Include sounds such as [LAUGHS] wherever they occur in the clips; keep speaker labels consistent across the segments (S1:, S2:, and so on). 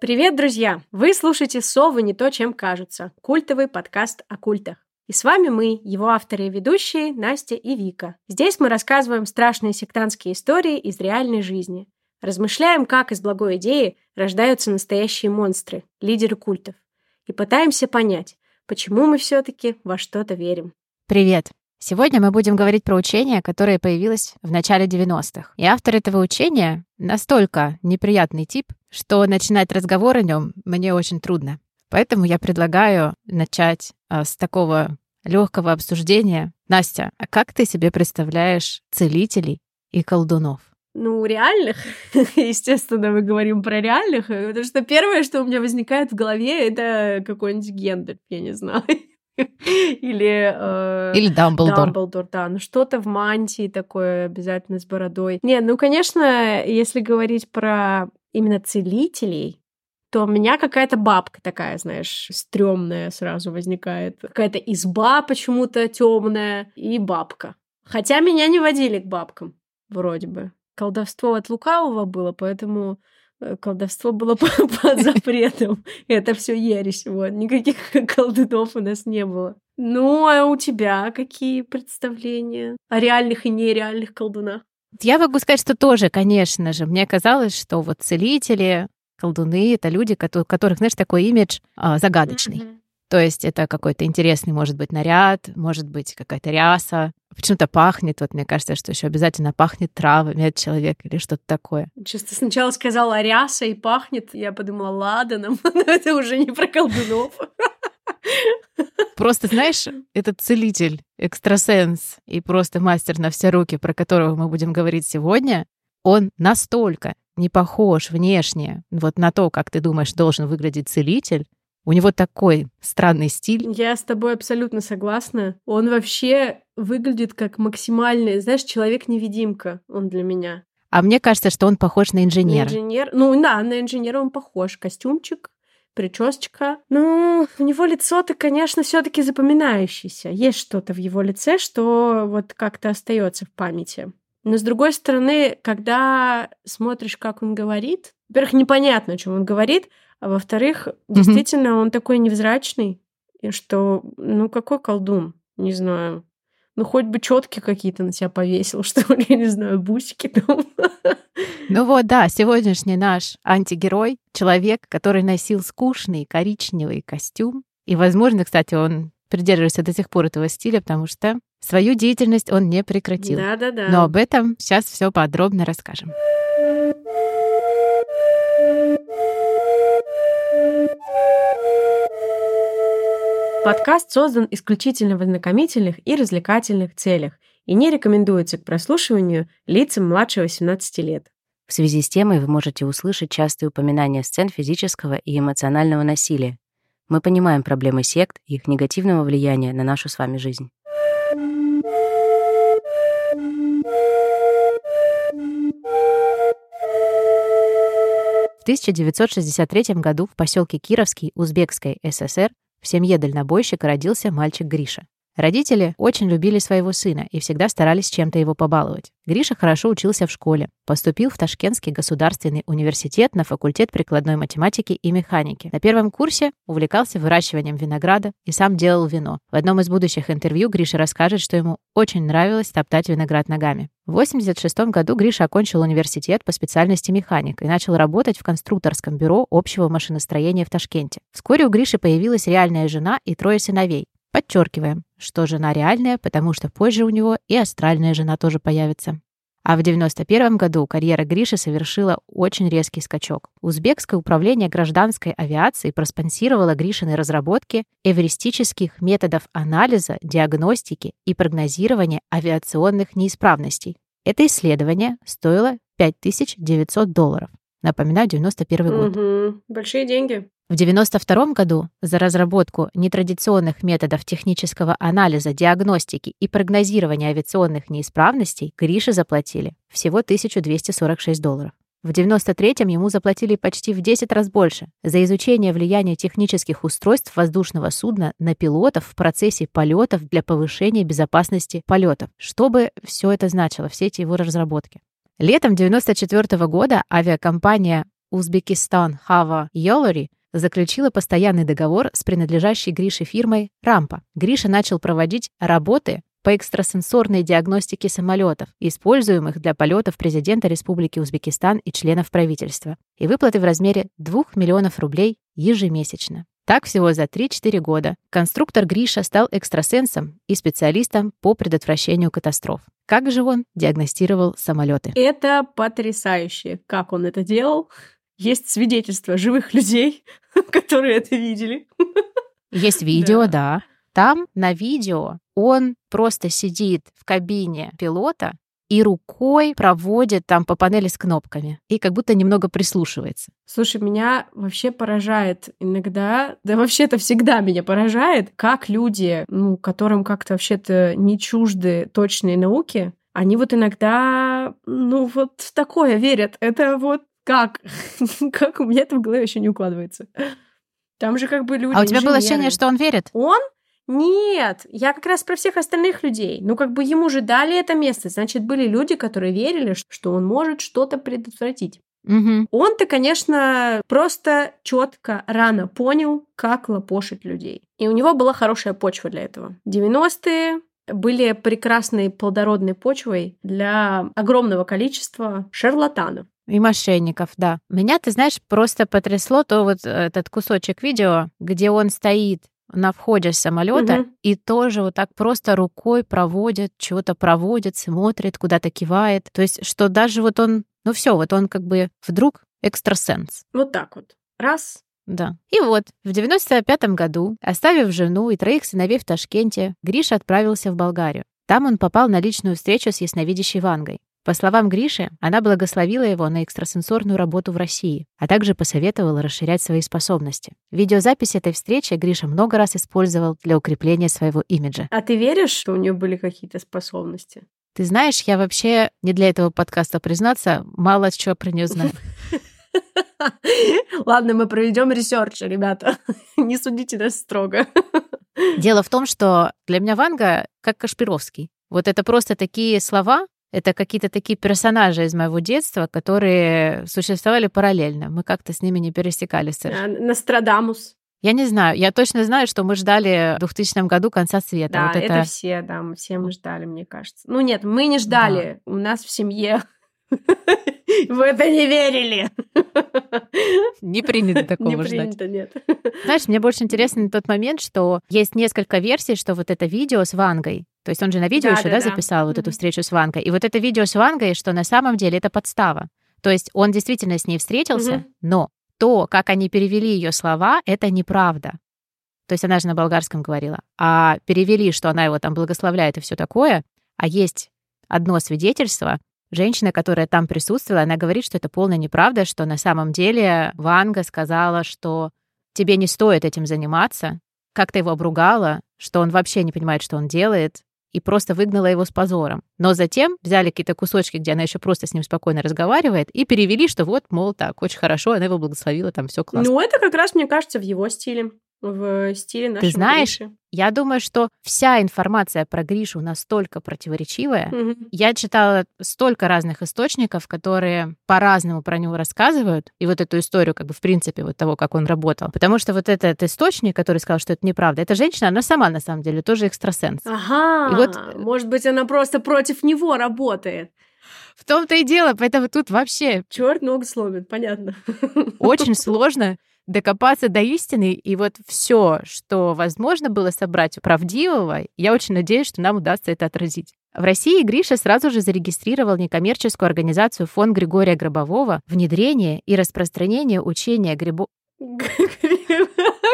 S1: Привет, друзья! Вы слушаете «Совы не то, чем кажутся» – культовый подкаст о культах. И с вами мы, его авторы и ведущие Настя и Вика. Здесь мы рассказываем страшные сектантские истории из реальной жизни. Размышляем, как из благой идеи рождаются настоящие монстры, лидеры культов. И пытаемся понять, почему мы все-таки во что-то верим.
S2: Привет! Сегодня мы будем говорить про учение, которое появилось в начале 90-х. И автор этого учения настолько неприятный тип, что начинать разговор о нем мне очень трудно. Поэтому я предлагаю начать а, с такого легкого обсуждения. Настя, а как ты себе представляешь целителей и колдунов?
S1: Ну, реальных, [LAUGHS] естественно, мы говорим про реальных, потому что первое, что у меня возникает в голове, это какой-нибудь гендер, я не знаю. [LAUGHS] Или... Э,
S2: Или Дамблдор.
S1: Дамблдор, да. Ну, что-то в мантии такое обязательно с бородой. Не, ну, конечно, если говорить про именно целителей, то у меня какая-то бабка такая, знаешь, стрёмная сразу возникает. Какая-то изба почему-то темная и бабка. Хотя меня не водили к бабкам, вроде бы. Колдовство от лукавого было, поэтому колдовство было [LAUGHS] под запретом. Это все ересь. Вот. Никаких [LAUGHS] колдунов у нас не было. Ну, а у тебя какие представления о реальных и нереальных колдунах?
S2: Я могу сказать, что тоже, конечно же. Мне казалось, что вот целители, колдуны — это люди, у которых, знаешь, такой имидж а, загадочный. Mm-hmm. То есть это какой-то интересный, может быть, наряд, может быть, какая-то ряса. Почему-то пахнет. Вот мне кажется, что еще обязательно пахнет травами от человека или что-то такое.
S1: Чисто сначала сказала ряса и пахнет. Я подумала, ладаном. Но [LAUGHS] это уже не про колдунов. [LAUGHS]
S2: Просто, знаешь, этот целитель, экстрасенс и просто мастер на все руки, про которого мы будем говорить сегодня, он настолько не похож внешне вот на то, как ты думаешь, должен выглядеть целитель, у него такой странный стиль.
S1: Я с тобой абсолютно согласна. Он вообще выглядит как максимальный, знаешь, человек-невидимка он для меня.
S2: А мне кажется, что он похож на инженера.
S1: Инженер? Ну да, на инженера он похож. Костюмчик, причесочка. Ну, у него лицо-то, конечно, все таки запоминающееся. Есть что-то в его лице, что вот как-то остается в памяти. Но с другой стороны, когда смотришь, как он говорит, во-первых, непонятно, о чем он говорит, а во-вторых, действительно, он такой невзрачный, что, ну, какой колдун, не знаю. Ну, хоть бы четки какие-то на себя повесил, [LAUGHS] что ли, я не знаю, бусики там.
S2: Ну вот, да, сегодняшний наш антигерой — человек, который носил скучный коричневый костюм. И, возможно, кстати, он придерживается до сих пор этого стиля, потому что свою деятельность он не прекратил.
S1: Да-да-да.
S2: Но об этом сейчас все подробно расскажем.
S1: Подкаст создан исключительно в ознакомительных и развлекательных целях и не рекомендуется к прослушиванию лицам младше 18 лет.
S3: В связи с темой вы можете услышать частые упоминания сцен физического и эмоционального насилия. Мы понимаем проблемы сект и их негативного влияния на нашу с вами жизнь.
S2: В 1963 году в поселке Кировский Узбекской ССР в семье дальнобойщика родился мальчик Гриша. Родители очень любили своего сына и всегда старались чем-то его побаловать. Гриша хорошо учился в школе, поступил в Ташкентский государственный университет на факультет прикладной математики и механики. На первом курсе увлекался выращиванием винограда и сам делал вино. В одном из будущих интервью Гриша расскажет, что ему очень нравилось топтать виноград ногами. В 1986 году Гриша окончил университет по специальности механик и начал работать в конструкторском бюро общего машиностроения в Ташкенте. Вскоре у Гриши появилась реальная жена и трое сыновей. Подчеркиваем, что жена реальная, потому что позже у него и астральная жена тоже появится. А в 91 году карьера Гриши совершила очень резкий скачок. Узбекское управление гражданской авиации проспонсировало Гришины разработки эвристических методов анализа, диагностики и прогнозирования авиационных неисправностей. Это исследование стоило 5900 долларов. Напоминаю, 91 год.
S1: Угу. Большие деньги.
S2: В 1992 году за разработку нетрадиционных методов технического анализа, диагностики и прогнозирования авиационных неисправностей Грише заплатили всего 1246 долларов. В 93-м ему заплатили почти в 10 раз больше за изучение влияния технических устройств воздушного судна на пилотов в процессе полетов для повышения безопасности полетов. Что бы все это значило, все эти его разработки? Летом 94 года авиакомпания Узбекистан Хава Йолори заключила постоянный договор с принадлежащей Грише фирмой «Рампа». Гриша начал проводить работы по экстрасенсорной диагностике самолетов, используемых для полетов президента Республики Узбекистан и членов правительства, и выплаты в размере 2 миллионов рублей ежемесячно. Так всего за 3-4 года конструктор Гриша стал экстрасенсом и специалистом по предотвращению катастроф. Как же он диагностировал самолеты?
S1: Это потрясающе, как он это делал. Есть свидетельства живых людей, [LAUGHS] которые это видели.
S2: Есть [LAUGHS] видео, да. Там на видео он просто сидит в кабине пилота и рукой проводит там по панели с кнопками и как будто немного прислушивается.
S1: Слушай, меня вообще поражает иногда, да вообще это всегда меня поражает, как люди, ну, которым как-то вообще-то не чужды точные науки, они вот иногда, ну, вот в такое верят. Это вот как? [LAUGHS] как у меня это в голове еще не укладывается. Там же как бы люди...
S2: А у тебя было ощущение, что он верит?
S1: Он? Нет, я как раз про всех остальных людей. Ну, как бы ему же дали это место, значит, были люди, которые верили, что он может что-то предотвратить.
S2: Угу.
S1: Он-то, конечно, просто четко рано понял, как лопошить людей. И у него была хорошая почва для этого. 90-е были прекрасной плодородной почвой для огромного количества шарлатанов.
S2: И мошенников, да. Меня, ты знаешь, просто потрясло то вот этот кусочек видео, где он стоит на входе самолета угу. и тоже вот так просто рукой проводит, чего-то проводит, смотрит, куда-то кивает. То есть, что даже вот он, ну все, вот он как бы вдруг экстрасенс.
S1: Вот так вот. Раз.
S2: Да. И вот, в 95-м году, оставив жену и троих сыновей в Ташкенте, Гриша отправился в Болгарию. Там он попал на личную встречу с ясновидящей Вангой. По словам Гриши, она благословила его на экстрасенсорную работу в России, а также посоветовала расширять свои способности. Видеозапись этой встречи Гриша много раз использовал для укрепления своего имиджа.
S1: А ты веришь, что у нее были какие-то способности?
S2: Ты знаешь, я вообще не для этого подкаста признаться, мало чего про нее знаю. [LAUGHS]
S1: Ладно, мы проведем research, ребята. [LAUGHS] Не судите нас строго. [LAUGHS]
S2: Дело в том, что для меня Ванга как Кашпировский. Вот это просто такие слова, это какие-то такие персонажи из моего детства, которые существовали параллельно. Мы как-то с ними не пересекались.
S1: А, Нострадамус.
S2: Я не знаю. Я точно знаю, что мы ждали в 2000 году конца света.
S1: Да, вот это... это все, да, мы все мы ждали, мне кажется. Ну нет, мы не ждали. Да. У нас в семье [LAUGHS] [LAUGHS] в это не верили.
S2: Не принято [LAUGHS] такого
S1: не
S2: ждать.
S1: Принято, нет. [LAUGHS]
S2: Знаешь, мне больше интересен тот момент, что есть несколько версий, что вот это видео с Вангой, то есть он же на видео да, еще, да, да, записал вот эту встречу с Вангой. И вот это видео с Вангой, что на самом деле это подстава. То есть он действительно с ней встретился, но то, как они перевели ее слова, это неправда. То есть она же на болгарском говорила. А перевели, что она его там благословляет и все такое. А есть одно свидетельство, Женщина, которая там присутствовала, она говорит, что это полная неправда, что на самом деле Ванга сказала, что тебе не стоит этим заниматься, как-то его обругала, что он вообще не понимает, что он делает, и просто выгнала его с позором. Но затем взяли какие-то кусочки, где она еще просто с ним спокойно разговаривает, и перевели, что вот, мол, так, очень хорошо, она его благословила, там все классно.
S1: Ну, это как раз, мне кажется, в его стиле в стиле нашего
S2: Ты знаешь,
S1: Гриши.
S2: я думаю, что вся информация про Гришу настолько противоречивая.
S1: Угу.
S2: Я читала столько разных источников, которые по-разному про него рассказывают, и вот эту историю, как бы, в принципе, вот того, как он работал. Потому что вот этот источник, который сказал, что это неправда, эта женщина, она сама, на самом деле, тоже экстрасенс.
S1: Ага,
S2: и вот...
S1: может быть, она просто против него работает.
S2: В том-то и дело, поэтому тут вообще...
S1: Черт ногу сломит, понятно.
S2: Очень сложно докопаться до истины, и вот все, что возможно было собрать правдивого, я очень надеюсь, что нам удастся это отразить. В России Гриша сразу же зарегистрировал некоммерческую организацию фонд Григория Гробового «Внедрение и распространение учения Грибо...»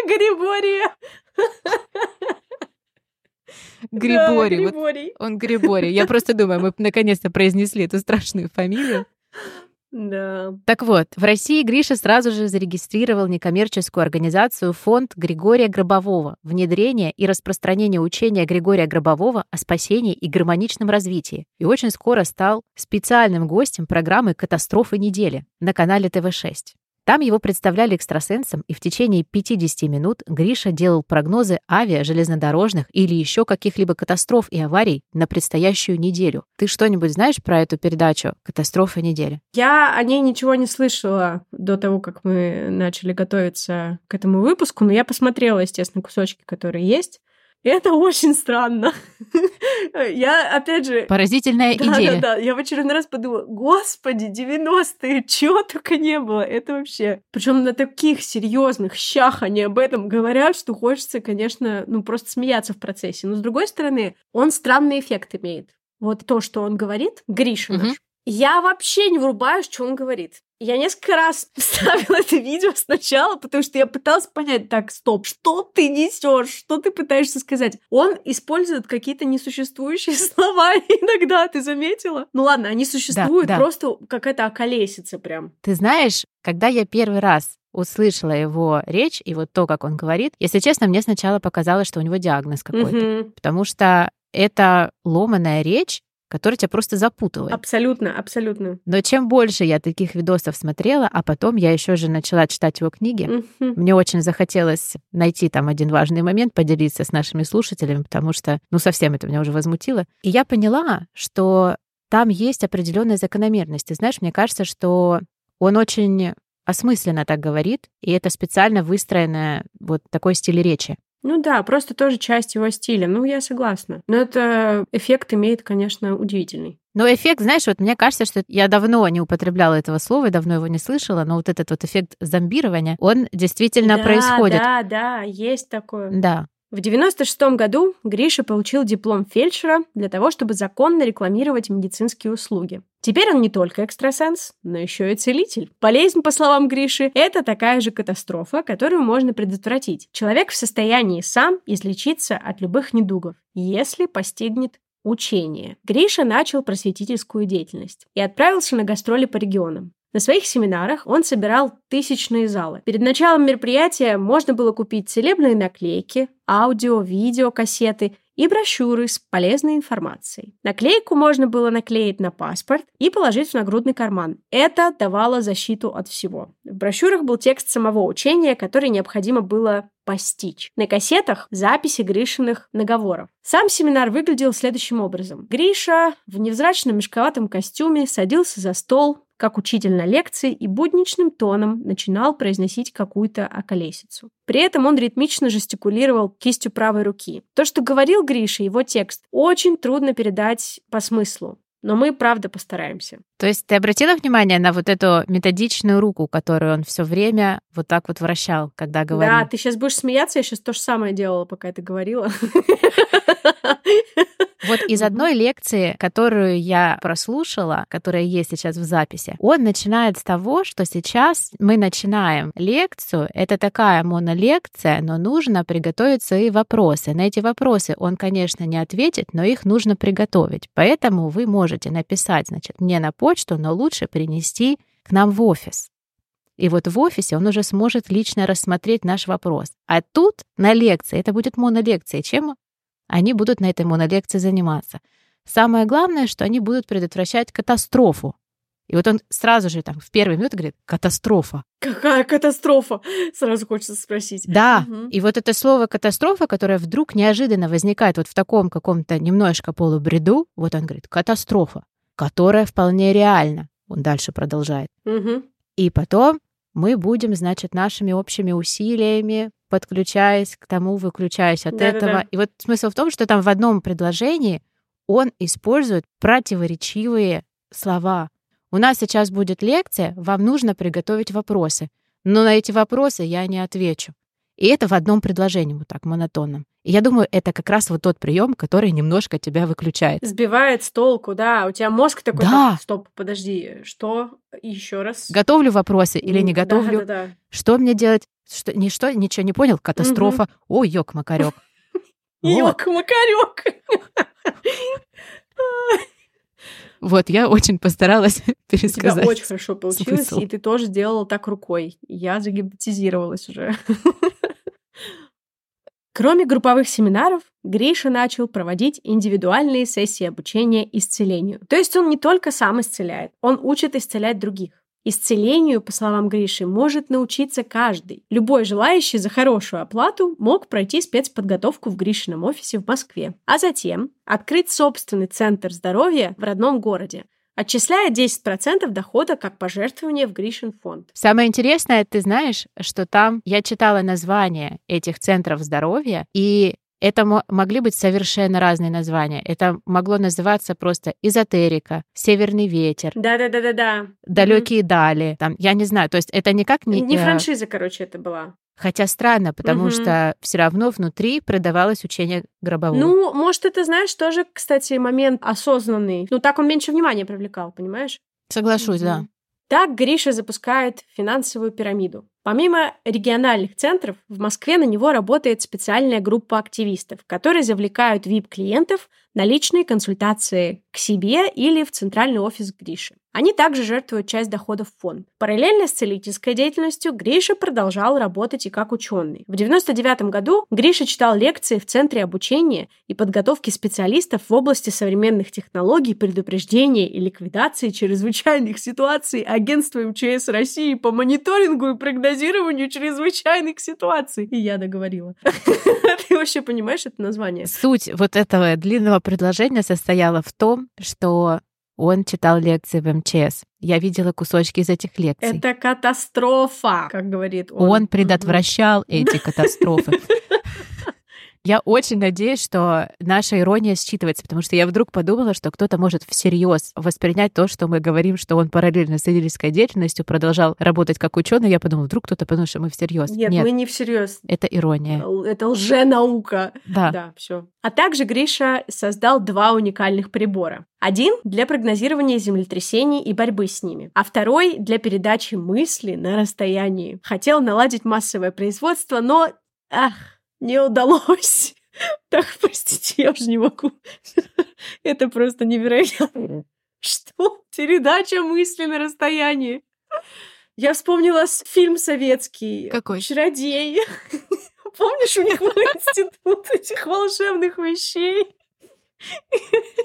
S1: Григория. [LAUGHS]
S2: Григорий. Да, вот он Григорий. Я просто думаю, мы наконец-то произнесли эту страшную фамилию.
S1: Да.
S2: Так вот, в России Гриша сразу же зарегистрировал некоммерческую организацию «Фонд Григория Гробового. Внедрение и распространение учения Григория Гробового о спасении и гармоничном развитии» и очень скоро стал специальным гостем программы «Катастрофы недели» на канале ТВ-6. Там его представляли экстрасенсом, и в течение 50 минут Гриша делал прогнозы авиа, железнодорожных или еще каких-либо катастроф и аварий на предстоящую неделю. Ты что-нибудь знаешь про эту передачу «Катастрофа недели»?
S1: Я о ней ничего не слышала до того, как мы начали готовиться к этому выпуску, но я посмотрела, естественно, кусочки, которые есть. Это очень странно. [LAUGHS] Я, опять же...
S2: Поразительная
S1: да,
S2: идея.
S1: Да, да, Я в очередной раз подумала, господи, 90-е, чего только не было. Это вообще... Причем на таких серьезных щах они об этом говорят, что хочется, конечно, ну просто смеяться в процессе. Но с другой стороны, он странный эффект имеет. Вот то, что он говорит, Гриша
S2: Мгм.
S1: наш, я вообще не врубаю, что он говорит. Я несколько раз [LAUGHS] ставила это видео сначала, потому что я пыталась понять, так, стоп, что ты несешь, что ты пытаешься сказать? Он использует какие-то несуществующие [LAUGHS] слова иногда, ты заметила? Ну ладно, они существуют,
S2: да.
S1: просто какая-то околесица прям.
S2: Ты знаешь, когда я первый раз услышала его речь и вот то, как он говорит, если честно, мне сначала показалось, что у него диагноз какой-то.
S1: Мгм.
S2: Потому что это ломаная речь, которая тебя просто запутывает.
S1: Абсолютно, абсолютно.
S2: Но чем больше я таких видосов смотрела, а потом я еще же начала читать его книги,
S1: Мгм.
S2: мне очень захотелось найти там один важный момент, поделиться с нашими слушателями, потому что, ну, совсем это меня уже возмутило. И я поняла, что там есть определенная закономерность. Ты знаешь, мне кажется, что он очень осмысленно так говорит, и это специально выстроенное вот такой стиль речи.
S1: Ну да, просто тоже часть его стиля. Ну, я согласна. Но это эффект имеет, конечно, удивительный.
S2: Но эффект, знаешь, вот мне кажется, что я давно не употребляла этого слова, и давно его не слышала, но вот этот вот эффект зомбирования, он действительно
S1: да,
S2: происходит.
S1: Да, да, есть такое.
S2: Да.
S1: В 96 году Гриша получил диплом фельдшера для того, чтобы законно рекламировать медицинские услуги. Теперь он не только экстрасенс, но еще и целитель. Болезнь, по словам Гриши, это такая же катастрофа, которую можно предотвратить. Человек в состоянии сам излечиться от любых недугов, если постигнет учение. Гриша начал просветительскую деятельность и отправился на гастроли по регионам. На своих семинарах он собирал тысячные залы. Перед началом мероприятия можно было купить целебные наклейки, аудио, видео, кассеты и брошюры с полезной информацией. Наклейку можно было наклеить на паспорт и положить в нагрудный карман. Это давало защиту от всего. В брошюрах был текст самого учения, который необходимо было постичь. На кассетах записи Гришиных наговоров. Сам семинар выглядел следующим образом. Гриша в невзрачном мешковатом костюме садился за стол, как учитель на лекции, и будничным тоном начинал произносить какую-то околесицу. При этом он ритмично жестикулировал кистью правой руки. То, что говорил Гриша, его текст, очень трудно передать по смыслу. Но мы, правда, постараемся.
S2: То есть ты обратила внимание на вот эту методичную руку, которую он все время вот так вот вращал, когда говорил?
S1: Да, ты сейчас будешь смеяться, я сейчас то же самое делала, пока ты говорила. [LAUGHS]
S2: Вот из одной лекции, которую я прослушала, которая есть сейчас в записи, он начинает с того, что сейчас мы начинаем лекцию. Это такая монолекция, но нужно приготовить свои вопросы. На эти вопросы он, конечно, не ответит, но их нужно приготовить. Поэтому вы можете написать, значит, мне на почту, но лучше принести к нам в офис. И вот в офисе он уже сможет лично рассмотреть наш вопрос. А тут на лекции, это будет монолекция, чем они будут на этой монолекции заниматься. Самое главное, что они будут предотвращать катастрофу. И вот он сразу же там в первый минут говорит «катастрофа».
S1: Какая катастрофа? Сразу хочется спросить.
S2: Да,
S1: Мгм.
S2: и вот это слово «катастрофа», которое вдруг неожиданно возникает вот в таком каком-то немножко полубреду, вот он говорит «катастрофа», которая вполне реальна. Он дальше продолжает.
S1: Мгм.
S2: И потом мы будем, значит, нашими общими усилиями, подключаясь к тому, выключаясь от
S1: Да-да-да.
S2: этого. И вот смысл в том, что там в одном предложении он использует противоречивые слова. У нас сейчас будет лекция, вам нужно приготовить вопросы. Но на эти вопросы я не отвечу. И это в одном предложении, вот так, монотонном. И я думаю, это как раз вот тот прием, который немножко тебя выключает.
S1: Сбивает с толку, да. У тебя мозг такой,
S2: Да.
S1: так, стоп, подожди, что? Еще раз.
S2: Готовлю вопросы или не
S1: Да,
S2: готовлю?
S1: Да, да,
S2: Что мне делать? Что, ничто, ничего не понял? Катастрофа. Ой, ёк, макарёк. [LAUGHS] Вот.
S1: Ёк, макарёк. [LAUGHS]
S2: Вот, я очень постаралась [LAUGHS]
S1: У тебя
S2: пересказать.
S1: очень хорошо получилось,
S2: смысл.
S1: и ты тоже делала так рукой. Я загипнотизировалась уже. Кроме групповых семинаров, Гриша начал проводить индивидуальные сессии обучения исцелению. То есть он не только сам исцеляет, он учит исцелять других. Исцелению, по словам Гриши, может научиться каждый. Любой желающий за хорошую оплату мог пройти спецподготовку в Гришином офисе в Москве, а затем открыть собственный центр здоровья в родном городе, отчисляя 10% дохода как пожертвование в Гришин фонд.
S2: Самое интересное, ты знаешь, что там я читала название этих центров здоровья, и это могли быть совершенно разные названия. Это могло называться просто эзотерика, северный ветер.
S1: Да-да-да-да-да.
S2: Далекие mm-hmm. дали. Там, я не знаю, то есть это никак не...
S1: Не э, франшиза, короче, это была.
S2: Хотя странно, потому mm-hmm. что все равно внутри продавалось учение гробового.
S1: Ну, может, это, знаешь, тоже, кстати, момент осознанный. Ну, так он меньше внимания привлекал, понимаешь?
S2: Соглашусь, mm-hmm. да.
S1: Так Гриша запускает финансовую пирамиду. Помимо региональных центров, в Москве на него работает специальная группа активистов, которые завлекают VIP-клиентов на личные консультации к себе или в центральный офис Гриши. Они также жертвуют часть доходов в фонд. Параллельно с целительской деятельностью Гриша продолжал работать и как ученый. В 1999 году Гриша читал лекции в Центре обучения и подготовки специалистов в области современных технологий, предупреждения и ликвидации чрезвычайных ситуаций Агентства МЧС России по мониторингу и прогнозированию чрезвычайных ситуаций. И я договорила. [LAUGHS] Ты вообще понимаешь это название?
S2: Суть вот этого длинного предложения состояла в том, что он читал лекции в МЧС. Я видела кусочки из этих лекций.
S1: Это катастрофа, как говорит он.
S2: Он предотвращал эти катастрофы. [LAUGHS] Я очень надеюсь, что наша ирония считывается, потому что я вдруг подумала, что кто-то может всерьез воспринять то, что мы говорим, что он параллельно с исследовательской деятельностью продолжал работать как ученый. Я подумала, вдруг кто-то подумал, что мы всерьез.
S1: Нет, Нет, мы не всерьез.
S2: Это ирония.
S1: Это лженаука.
S2: Да.
S1: Да, все. А также Гриша создал два уникальных прибора. Один для прогнозирования землетрясений и борьбы с ними, а второй для передачи мысли на расстоянии. Хотел наладить массовое производство, но... Ах, не удалось. [LAUGHS] Так, простите, я уже не могу. [LAUGHS] Это просто невероятно. Что? Передача мысли на расстоянии. Я вспомнила фильм советский.
S2: Какой?
S1: Чародей. [LAUGHS] Помнишь, у них был институт этих волшебных вещей?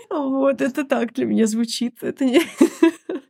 S1: Вот, это так для меня звучит. Это не...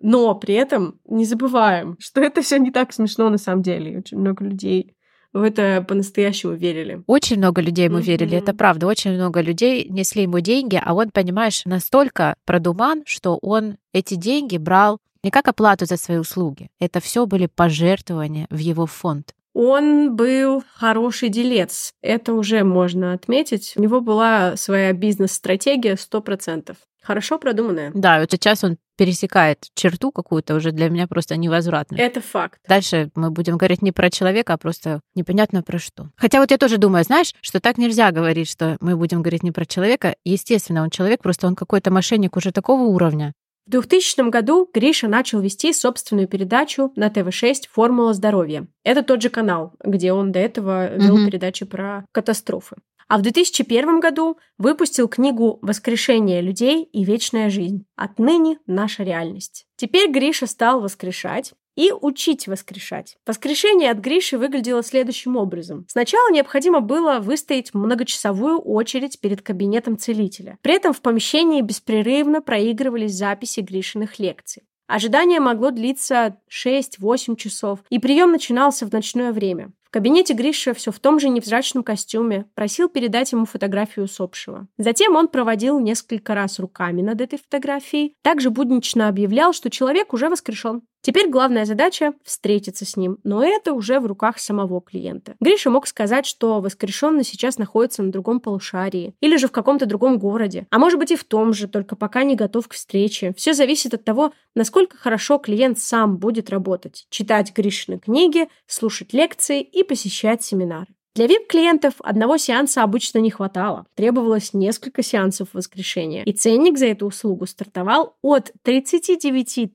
S1: Но при этом не забываем, что это все не так смешно на самом деле. Очень много людей в это по-настоящему верили.
S2: Очень много людей ему mm-hmm. верили, это правда. Очень много людей несли ему деньги, а он, понимаешь, настолько продуман, что он эти деньги брал не как оплату за свои услуги. Это все были пожертвования в его фонд.
S1: Он был хороший делец, это уже можно отметить. У него была своя бизнес-стратегия 100%. Хорошо продуманная.
S2: Да, вот сейчас он пересекает черту какую-то уже для меня просто невозвратную.
S1: Это факт.
S2: Дальше мы будем говорить не про человека, а просто непонятно про что. Хотя вот я тоже думаю, знаешь, что так нельзя говорить, что мы будем говорить не про человека. Естественно, он человек, просто он какой-то мошенник уже такого уровня.
S1: В 2000 году Гриша начал вести собственную передачу на ТВ-6 «Формула здоровья». Это тот же канал, где он до этого вел mm-hmm. передачи про катастрофы а в 2001 году выпустил книгу «Воскрешение людей и вечная жизнь. Отныне наша реальность». Теперь Гриша стал воскрешать и учить воскрешать. Воскрешение от Гриши выглядело следующим образом. Сначала необходимо было выстоять многочасовую очередь перед кабинетом целителя. При этом в помещении беспрерывно проигрывались записи Гришиных лекций. Ожидание могло длиться 6-8 часов, и прием начинался в ночное время. Кабинете Гриша все в том же невзрачном костюме просил передать ему фотографию усопшего. Затем он проводил несколько раз руками над этой фотографией, также буднично объявлял, что человек уже воскрешен. Теперь главная задача — встретиться с ним, но это уже в руках самого клиента. Гриша мог сказать, что воскрешенный сейчас находится на другом полушарии или же в каком-то другом городе, а может быть и в том же, только пока не готов к встрече. Все зависит от того, насколько хорошо клиент сам будет работать, читать Гришины книги, слушать лекции и посещать семинары. Для VIP-клиентов одного сеанса обычно не хватало. Требовалось несколько сеансов воскрешения. И ценник за эту услугу стартовал от 39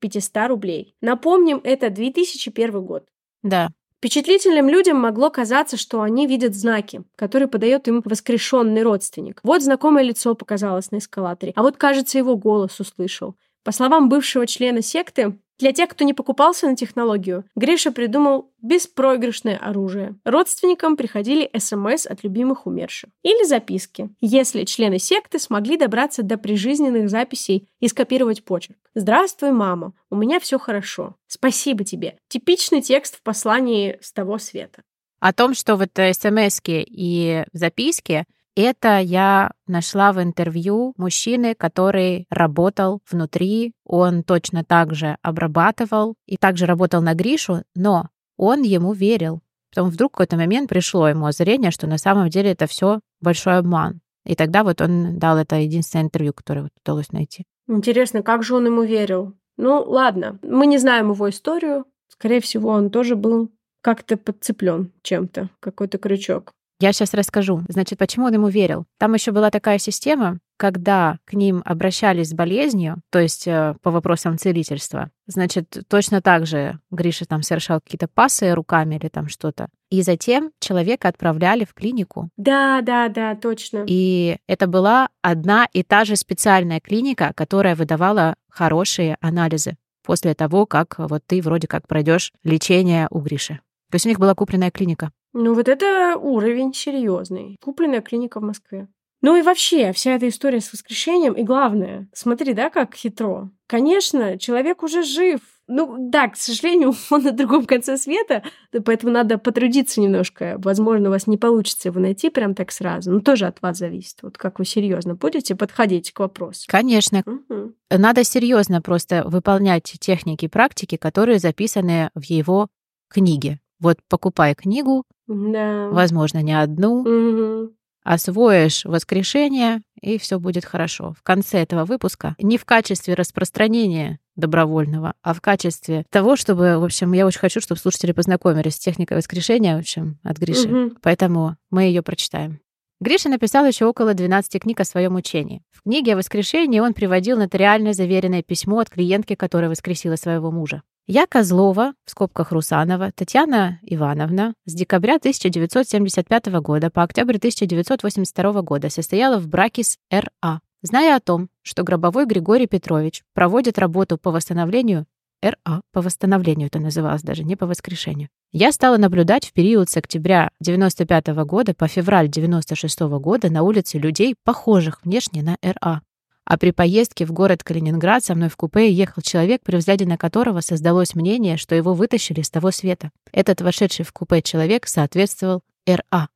S1: 500 рублей. Напомним, это 2001 год.
S2: Да.
S1: Впечатлительным людям могло казаться, что они видят знаки, которые подает им воскрешенный родственник. Вот знакомое лицо показалось на эскалаторе, а вот, кажется, его голос услышал. По словам бывшего члена секты, для тех, кто не покупался на технологию, Гриша придумал беспроигрышное оружие. Родственникам приходили СМС от любимых умерших. Или записки, если члены секты смогли добраться до прижизненных записей и скопировать почерк. «Здравствуй, мама, у меня все хорошо. Спасибо тебе». Типичный текст в послании с того света.
S2: О том, что вот смс и записки это я нашла в интервью мужчины, который работал внутри, он точно так же обрабатывал и также работал на Гришу, но он ему верил. Потом вдруг в какой-то момент пришло ему озарение, что на самом деле это все большой обман. И тогда вот он дал это единственное интервью, которое вот удалось найти.
S1: Интересно, как же он ему верил? Ну, ладно, мы не знаем его историю. Скорее всего, он тоже был как-то подцеплен чем-то, какой-то крючок.
S2: Я сейчас расскажу. Значит, почему он ему верил? Там еще была такая система, когда к ним обращались с болезнью, то есть э, по вопросам целительства, значит, точно так же Гриша там совершал какие-то пасы руками или там что-то. И затем человека отправляли в клинику.
S1: Да, да, да, точно.
S2: И это была одна и та же специальная клиника, которая выдавала хорошие анализы после того, как вот ты вроде как пройдешь лечение у Гриши. То есть у них была купленная клиника.
S1: Ну вот это уровень серьезный. Купленная клиника в Москве. Ну и вообще, вся эта история с воскрешением, и главное, смотри, да, как хитро. Конечно, человек уже жив. Ну да, к сожалению, [LAUGHS] он на другом конце света, поэтому надо потрудиться немножко. Возможно, у вас не получится его найти прям так сразу. Но тоже от вас зависит. Вот как вы серьезно будете подходить к вопросу.
S2: Конечно. Угу. Надо серьезно просто выполнять техники и практики, которые записаны в его книге. Вот покупай книгу,
S1: да.
S2: возможно, не одну,
S1: угу.
S2: освоишь воскрешение, и все будет хорошо. В конце этого выпуска не в качестве распространения добровольного, а в качестве того, чтобы, в общем, я очень хочу, чтобы слушатели познакомились с техникой воскрешения, в общем, от Гриши.
S1: Угу.
S2: Поэтому мы ее прочитаем. Гриша написал еще около 12 книг о своем учении. В книге о воскрешении он приводил нотариально заверенное письмо от клиентки, которая воскресила своего мужа. Я Козлова, в скобках Русанова, Татьяна Ивановна, с декабря 1975 года по октябрь 1982 года состояла в браке с Р.А. Зная о том, что Гробовой Григорий Петрович проводит работу по восстановлению РА по восстановлению это называлось даже, не по воскрешению. Я стала наблюдать в период с октября 95 года по февраль 96 года на улице людей, похожих внешне на РА. А при поездке в город Калининград со мной в купе ехал человек, при взгляде на которого создалось мнение, что его вытащили с того света. Этот вошедший в купе человек соответствовал РА.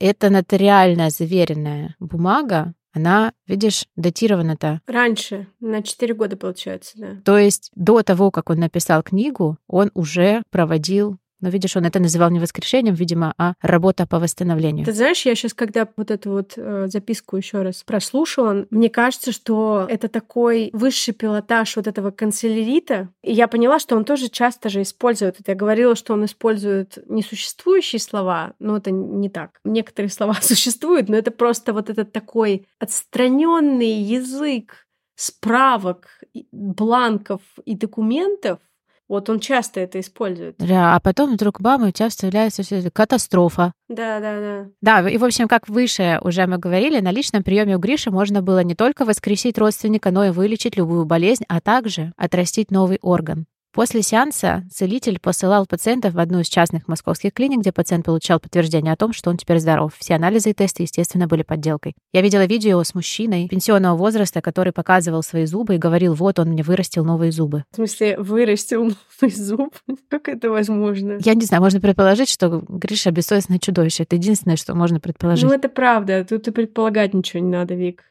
S2: Это нотариально заверенная бумага, она, видишь, датирована-то.
S1: Раньше, на 4 года, получается, да.
S2: То есть до того, как он написал книгу, он уже проводил но видишь, он это называл не воскрешением, видимо, а работа по восстановлению.
S1: Ты знаешь, я сейчас, когда вот эту вот э, записку еще раз прослушала, мне кажется, что это такой высший пилотаж вот этого канцелярита. И я поняла, что он тоже часто же использует. Это я говорила, что он использует несуществующие слова, но это не так. Некоторые слова [LAUGHS] существуют, но это просто вот этот такой отстраненный язык справок, бланков и документов, вот он часто это использует.
S2: Да, а потом вдруг бам, у тебя вставляется катастрофа.
S1: Да, да, да.
S2: Да, и в общем, как выше уже мы говорили, на личном приеме у Гриши можно было не только воскресить родственника, но и вылечить любую болезнь, а также отрастить новый орган. После сеанса целитель посылал пациентов в одну из частных московских клиник, где пациент получал подтверждение о том, что он теперь здоров. Все анализы и тесты, естественно, были подделкой. Я видела видео с мужчиной пенсионного возраста, который показывал свои зубы и говорил, вот он мне вырастил новые зубы.
S1: В смысле, вырастил новый зуб? [LAUGHS] Как это возможно?
S2: Я не знаю, можно предположить, что Гриша бессовестное чудовище. Это единственное, что можно предположить.
S1: Ну, это правда. Тут и предполагать ничего не надо, Вик.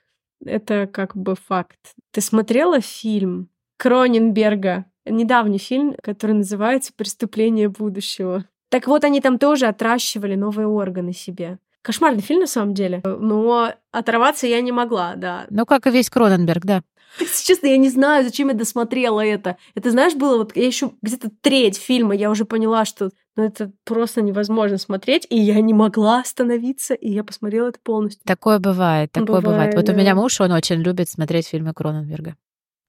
S1: Это как бы факт. Ты смотрела фильм Кроненберга недавний фильм, который называется «Преступление будущего». Так вот, они там тоже отращивали новые органы себе. Кошмарный фильм на самом деле, но оторваться я не могла, да.
S2: Ну, как и весь Кроненберг, да. [LAUGHS]
S1: Честно, я не знаю, зачем я досмотрела это. Это, знаешь, было вот, я еще где-то треть фильма, я уже поняла, что ну, это просто невозможно смотреть, и я не могла остановиться, и я посмотрела это полностью.
S2: Такое бывает, такое бывает. бывает. Вот да. у меня муж, он очень любит смотреть фильмы Кроненберга.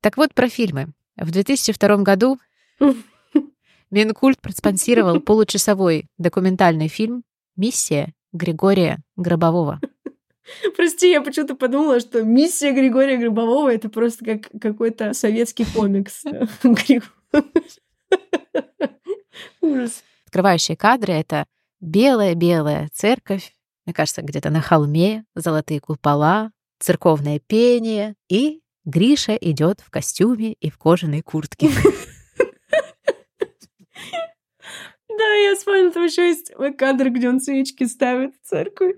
S2: Так вот, про фильмы. В 2002 году [LAUGHS] Минкульт проспонсировал получасовой документальный фильм «Миссия Григория Гробового».
S1: Прости, я почему-то подумала, что миссия Григория Грибового это просто как какой-то советский комикс. [LAUGHS]
S2: Ужас. Открывающие кадры — это белая-белая церковь, мне кажется, где-то на холме, золотые купола, церковное пение, и Гриша идет в костюме и в кожаной куртке.
S1: Да, я вспомнила, там еще есть кадр, где он свечки ставит в церковь.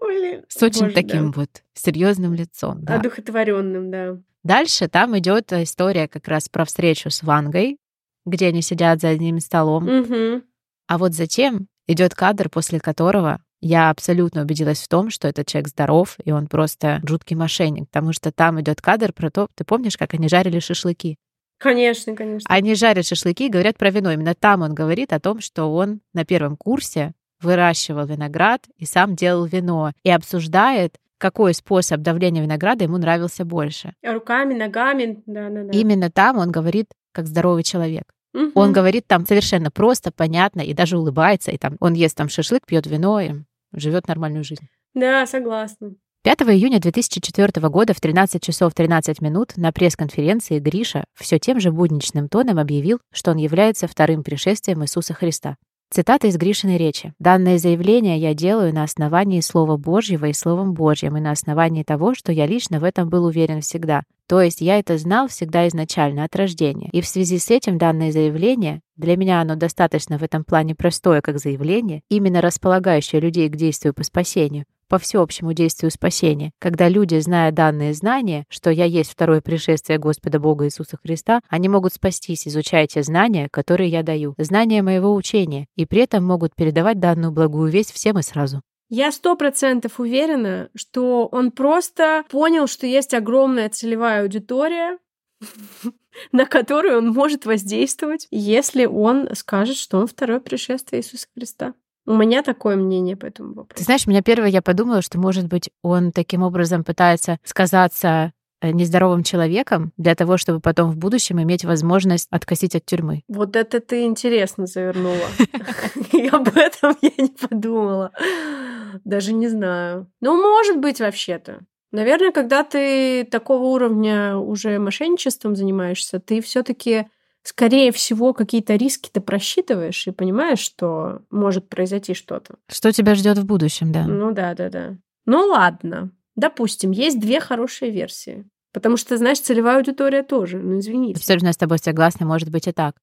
S1: Блин.
S2: С очень Боже, таким да. вот серьезным лицом.
S1: Да. Одухотворенным, да.
S2: Дальше там идет история как раз про встречу с Вангой, где они сидят за одним столом.
S1: Угу.
S2: А вот затем идет кадр, после которого я абсолютно убедилась в том, что этот человек здоров, и он просто жуткий мошенник, потому что там идет кадр про то, ты помнишь, как они жарили шашлыки?
S1: Конечно, конечно.
S2: Они жарят шашлыки и говорят про вино. Именно там он говорит о том, что он на первом курсе выращивал виноград и сам делал вино. И обсуждает, какой способ давления винограда ему нравился больше.
S1: Руками, ногами, да-да-да.
S2: Именно там он говорит, как здоровый человек. Угу. Он говорит там совершенно просто, понятно, и даже улыбается, и там он ест там шашлык, пьет вино и живет нормальную жизнь.
S1: Да, согласна.
S2: 5 июня 2004 года в 13 часов 13 минут на пресс-конференции Гриша все тем же будничным тоном объявил, что он является вторым пришествием Иисуса Христа. Цитата из Гришиной речи. «Данное заявление я делаю на основании Слова Божьего и Словом Божьим, и на основании того, что я лично в этом был уверен всегда. То есть я это знал всегда изначально, от рождения. И в связи с этим данное заявление, для меня оно достаточно в этом плане простое, как заявление, именно располагающее людей к действию по спасению, по всеобщему действию спасения, когда люди, зная данные знания, что я есть второе пришествие Господа Бога Иисуса Христа, они могут спастись, изучая те знания, которые я даю, знания моего учения, и при этом могут передавать данную благую весть всем и сразу.
S1: Я сто процентов уверена, что он просто понял, что есть огромная целевая аудитория, [LAUGHS] на которую он может воздействовать, если он скажет, что он второе пришествие Иисуса Христа. У меня такое мнение по этому вопросу.
S2: Ты знаешь, меня первое я подумала, что, может быть, он таким образом пытается сказаться нездоровым человеком для того, чтобы потом в будущем иметь возможность откосить от тюрьмы.
S1: Вот это ты интересно завернула. [LAUGHS] Об этом я не подумала. Даже не знаю. Ну, может быть, вообще-то. Наверное, когда ты такого уровня уже мошенничеством занимаешься, ты все-таки, скорее всего, какие-то риски ты просчитываешь и понимаешь, что может произойти что-то.
S2: Что тебя ждет в будущем, да.
S1: Ну да, да, да. Ну ладно. Допустим, есть две хорошие версии. Потому что, знаешь, целевая аудитория тоже, ну извините.
S2: Абсолютно с тобой согласна, может быть и так.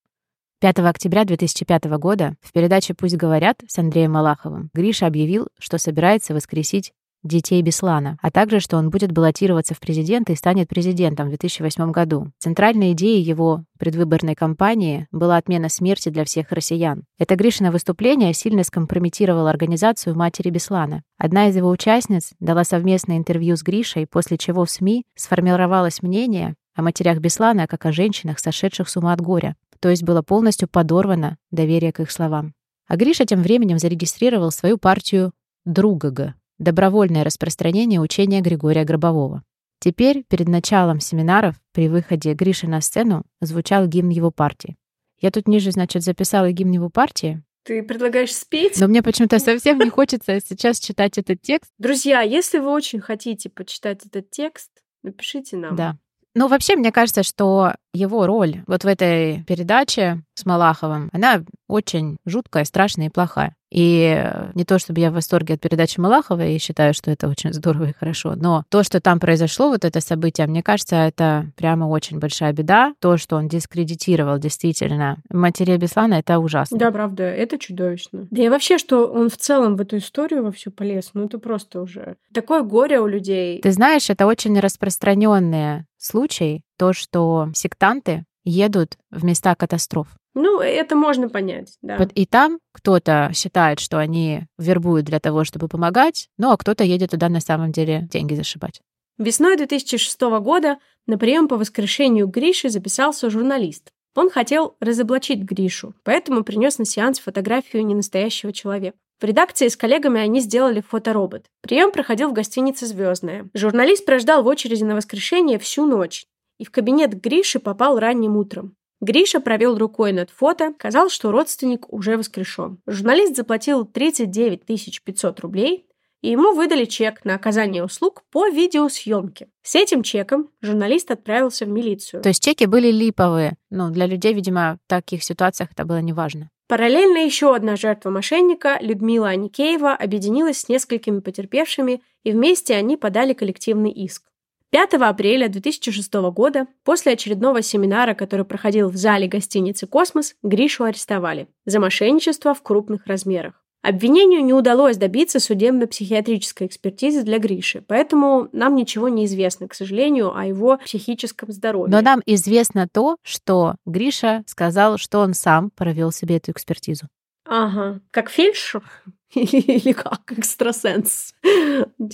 S2: 5 октября 2005 года в передаче «Пусть говорят» с Андреем Малаховым Гриша объявил, что собирается воскресить детей Беслана, а также, что он будет баллотироваться в президенты и станет президентом в 2008 году. Центральной идеей его предвыборной кампании была отмена смерти для всех россиян. Это Гришина выступление сильно скомпрометировало организацию матери Беслана. Одна из его участниц дала совместное интервью с Гришей, после чего в СМИ сформировалось мнение о матерях Беслана как о женщинах, сошедших с ума от горя, то есть было полностью подорвано доверие к их словам. А Гриша тем временем зарегистрировал свою партию «Другага», добровольное распространение учения Григория Гробового. Теперь, перед началом семинаров, при выходе Гриши на сцену, звучал гимн его партии. Я тут ниже, значит, записала гимн его партии.
S1: Ты предлагаешь спеть?
S2: Но мне почему-то совсем не [LAUGHS] хочется сейчас читать этот текст.
S1: Друзья, если вы очень хотите почитать этот текст, напишите нам.
S2: Да. Ну, вообще, мне кажется, что его роль вот в этой передаче с Малаховым, она очень жуткая, страшная и плохая. И не то, чтобы я в восторге от передачи Малахова и считаю, что это очень здорово и хорошо, но то, что там произошло, вот это событие, мне кажется, это прямо очень большая беда. То, что он дискредитировал действительно матерей Беслана, это ужасно.
S1: Да, правда, это чудовищно. Да и вообще, что он в целом в эту историю во всю полез, ну это просто уже такое горе у людей.
S2: Ты знаешь, это очень распространенный случай, то, что сектанты едут в места катастроф.
S1: Ну, это можно понять, да.
S2: И там кто-то считает, что они вербуют для того, чтобы помогать, ну а кто-то едет туда на самом деле деньги зашибать.
S1: Весной 2006 года на прием по воскрешению Гриши записался журналист. Он хотел разоблачить Гришу, поэтому принес на сеанс фотографию ненастоящего человека. В редакции с коллегами они сделали фоторобот. Прием проходил в гостинице «Звездная». Журналист прождал в очереди на воскрешение всю ночь и в кабинет Гриши попал ранним утром. Гриша провел рукой над фото, сказал, что родственник уже воскрешен. Журналист заплатил 39 500 рублей и ему выдали чек на оказание услуг по видеосъемке. С этим чеком журналист отправился в милицию.
S2: То есть чеки были липовые. Ну, для людей, видимо, в таких ситуациях это было неважно.
S1: Параллельно еще одна жертва мошенника, Людмила Аникеева, объединилась с несколькими потерпевшими, и вместе они подали коллективный иск. 5 апреля 2006 года, после очередного семинара, который проходил в зале гостиницы «Космос», Гришу арестовали за мошенничество в крупных размерах. Обвинению не удалось добиться судебно-психиатрической экспертизы для Гриши, поэтому нам ничего не известно, к сожалению, о его психическом здоровье.
S2: Но нам известно то, что Гриша сказал, что он сам провел себе эту экспертизу.
S1: Ага. Как фельдшер? [LAUGHS] Или как экстрасенс?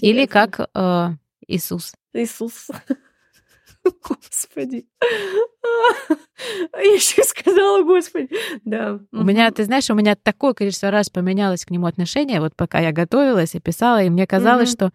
S2: Или как э, Иисус.
S1: Иисус. Господи. Я еще сказала, господи. Да.
S2: У меня, ты знаешь, у меня такое количество раз поменялось к нему отношение, вот пока я готовилась и писала, и мне казалось, что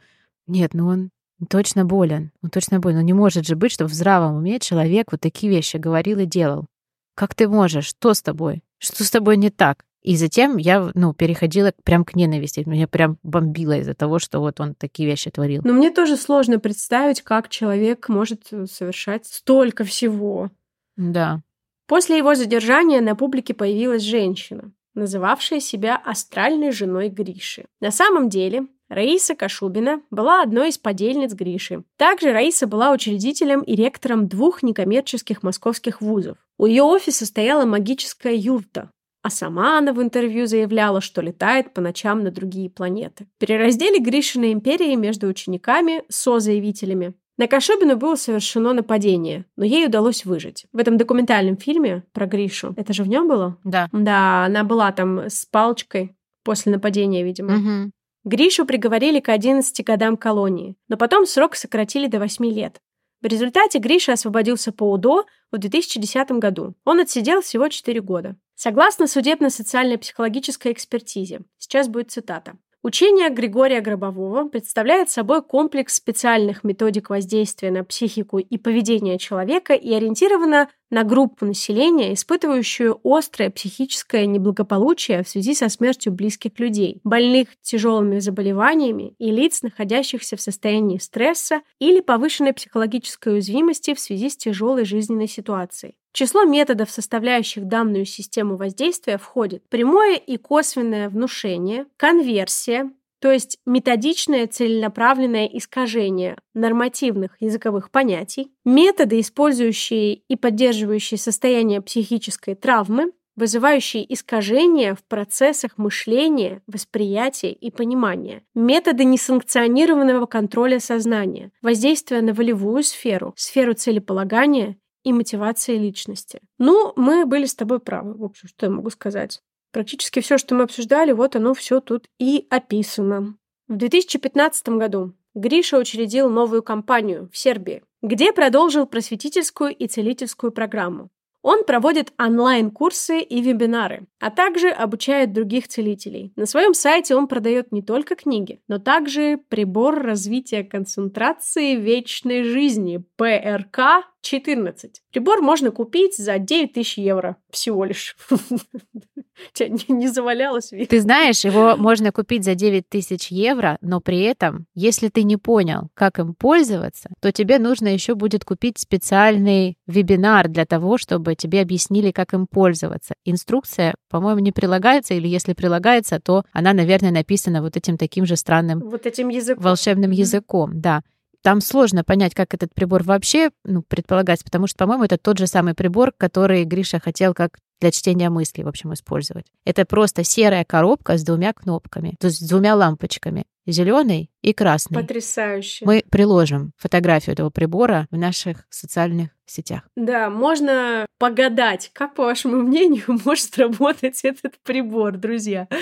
S2: нет, ну он точно болен, он точно болен. Ну не может же быть, что в здравом уме человек вот такие вещи говорил и делал. Как ты можешь? Что с тобой? Что с тобой не так? И затем я, ну, переходила прям к ненависти. Меня прям бомбило из-за того, что вот он такие вещи творил.
S1: Но мне тоже сложно представить, как человек может э, совершать столько всего.
S2: Да.
S1: После его задержания на публике появилась женщина, называвшая себя астральной женой Гриши. На самом деле, Раиса Кашубина была одной из подельниц Гриши. Также Раиса была учредителем и ректором двух некоммерческих московских вузов. У ее офиса стояла магическая юрта, а сама она в интервью заявляла, что летает по ночам на другие планеты. Перераздели Гришины империи между учениками со-заявителями. На Кашубину было совершено нападение, но ей удалось выжить. В этом документальном фильме про Гришу, это же в нем было?
S2: Да.
S1: Да, она была там с палочкой после нападения, видимо.
S2: Угу.
S1: Гришу приговорили к 11 годам колонии, но потом срок сократили до 8 лет. В результате Гриша освободился по УДО в 2010 году. Он отсидел всего 4 года. Согласно судебно-социальной психологической экспертизе, сейчас будет цитата, Учение Григория Гробового представляет собой комплекс специальных методик воздействия на психику и поведение человека и ориентировано на группу населения, испытывающую острое психическое неблагополучие в связи со смертью близких людей, больных тяжелыми заболеваниями и лиц, находящихся в состоянии стресса или повышенной психологической уязвимости в связи с тяжелой жизненной ситуацией. Число методов, составляющих данную систему воздействия, входит прямое и косвенное внушение, конверсия, то есть методичное целенаправленное искажение нормативных языковых понятий, методы, использующие и поддерживающие состояние психической травмы, вызывающие искажения в процессах мышления, восприятия и понимания, методы несанкционированного контроля сознания, воздействие на волевую сферу, сферу целеполагания и мотивация личности. Ну, мы были с тобой правы. В общем, что я могу сказать? Практически все, что мы обсуждали, вот оно все тут и описано. В 2015 году Гриша учредил новую компанию в Сербии, где продолжил просветительскую и целительскую программу. Он проводит онлайн-курсы и вебинары, а также обучает других целителей. На своем сайте он продает не только книги, но также прибор развития концентрации вечной жизни ПРК 14. Прибор можно купить за 9 тысяч евро всего лишь. [LAUGHS] Тебя не завалялось?
S2: Ты знаешь, его можно купить за 9 тысяч евро, но при этом, если ты не понял, как им пользоваться, то тебе нужно еще будет купить специальный вебинар для того, чтобы тебе объяснили, как им пользоваться. Инструкция, по-моему, не прилагается, или если прилагается, то она, наверное, написана вот этим таким же странным
S1: вот этим языком.
S2: волшебным языком, да там сложно понять, как этот прибор вообще ну, предполагается, потому что, по-моему, это тот же самый прибор, который Гриша хотел как для чтения мыслей, в общем, использовать. Это просто серая коробка с двумя кнопками, то есть с двумя лампочками, зеленый и красный.
S1: Потрясающе.
S2: Мы приложим фотографию этого прибора в наших социальных сетях.
S1: Да, можно погадать, как, по вашему мнению, [LAUGHS] может работать этот прибор, друзья. [LAUGHS]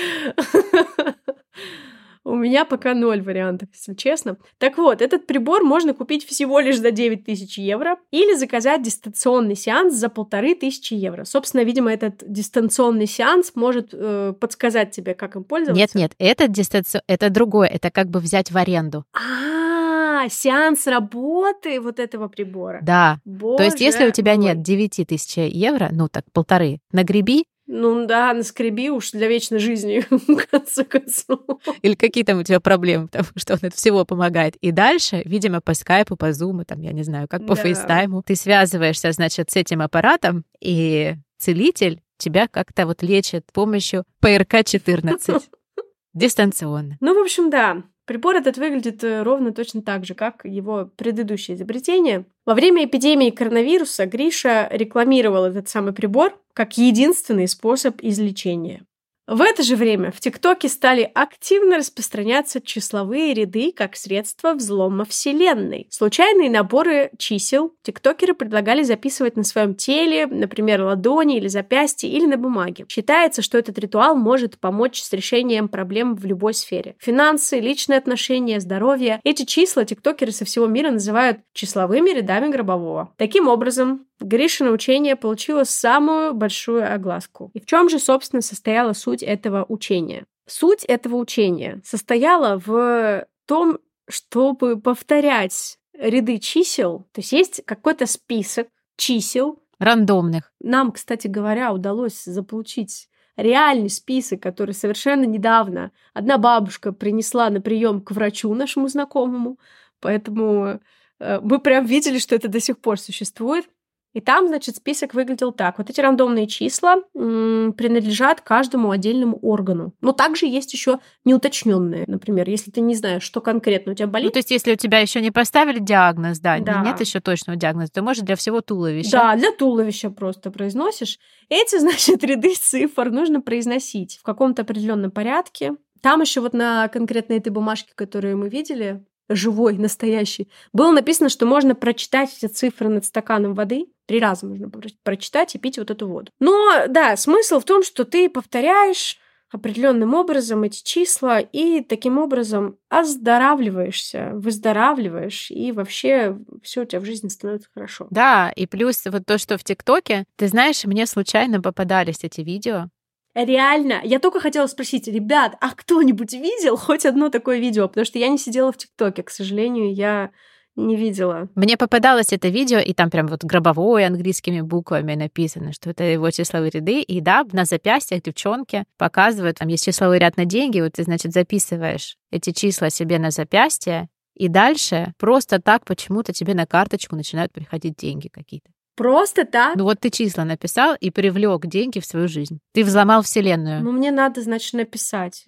S1: У меня пока ноль вариантов, если честно. Так вот, этот прибор можно купить всего лишь за 9 тысяч евро или заказать дистанционный сеанс за полторы тысячи евро. Собственно, видимо, этот дистанционный сеанс может э, подсказать тебе, как им пользоваться.
S2: Нет, нет, это дистанци... это другое, это как бы взять в аренду.
S1: А, сеанс работы вот этого прибора.
S2: Да.
S1: Боже
S2: То есть, если у тебя
S1: мой.
S2: нет 9 тысяч евро, ну так полторы, нагреби,
S1: Ну да, наскреби уж для вечной жизни, [LAUGHS] в конце концов.
S2: Или какие там у тебя проблемы, потому что он от всего помогает. И дальше, видимо, по скайпу, по зуму, там, я не знаю, как по
S1: Да.
S2: фейстайму, ты связываешься, значит, с этим аппаратом, и целитель тебя как-то вот лечит с помощью ПРК-14 [LAUGHS] дистанционно.
S1: Ну, в общем, да. Прибор этот выглядит э, ровно точно так же, как его предыдущее изобретение. Во время эпидемии коронавируса Гриша рекламировал этот самый прибор как единственный способ излечения. В это же время в ТикТоке стали активно распространяться числовые ряды как средство взлома Вселенной. Случайные наборы чисел тиктокеры предлагали записывать на своем теле, например, ладони или запястье, или на бумаге. Считается, что этот ритуал может помочь с решением проблем в любой сфере. Финансы, личные отношения, здоровье. Эти числа тиктокеры со всего мира называют числовыми рядами гробового. Таким образом, Гришина учение получило самую большую огласку. И в чем же, собственно, состояла суть этого учения? Суть этого учения состояла в том, чтобы повторять ряды чисел, то есть есть какой-то список чисел.
S2: Рандомных.
S1: Нам, кстати говоря, удалось заполучить реальный список, который совершенно недавно одна бабушка принесла на прием к врачу нашему знакомому, поэтому э, мы прям видели, что это до сих пор существует. И там, значит, список выглядел так. Вот эти рандомные числа м, принадлежат каждому отдельному органу. Но также есть еще неуточненные. Например, если ты не знаешь, что конкретно у тебя
S2: Ну,
S1: болит.
S2: то есть, если у тебя еще не поставили диагноз, да,
S1: Да.
S2: нет еще точного диагноза, то может для всего туловища.
S1: Да, для туловища просто произносишь. Эти, [LAUGHS] значит, ряды цифр нужно произносить в каком-то определенном порядке. Там еще вот на конкретно этой бумажке, которую мы видели, живой, [LAUGHS] настоящий, было написано, что можно прочитать эти цифры над стаканом воды. Три раза можно про- прочитать и пить вот эту воду. Но, да, смысл в том, что ты повторяешь определенным образом эти числа и таким образом оздоравливаешься, выздоравливаешь, и вообще все у тебя в жизни становится хорошо.
S2: Да, и плюс вот то, что в ТикТоке, ты знаешь, мне случайно попадались эти видео.
S1: Реально, я только хотела спросить, ребят, а кто-нибудь видел хоть одно такое видео? Потому что я не сидела в ТикТоке, к сожалению, я не видела.
S2: Мне попадалось это видео, и там прям вот гробовое английскими буквами написано, что это его числовые ряды. И да, на запястьях девчонки показывают, там есть числовой ряд на деньги, вот ты, значит, записываешь эти числа себе на запястье, и дальше просто так почему-то тебе на карточку начинают приходить деньги какие-то.
S1: Просто так?
S2: Ну вот ты числа написал и привлек деньги в свою жизнь. Ты взломал вселенную.
S1: Ну, мне надо, значит, написать.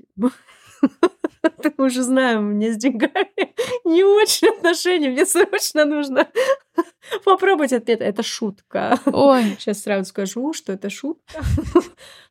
S1: [LAUGHS] Мы уже знаем, меня с деньгами [LAUGHS] не очень отношения. Мне срочно нужно [LAUGHS] попробовать ответ. Это шутка.
S2: Ой,
S1: Сейчас сразу скажу, что это шутка.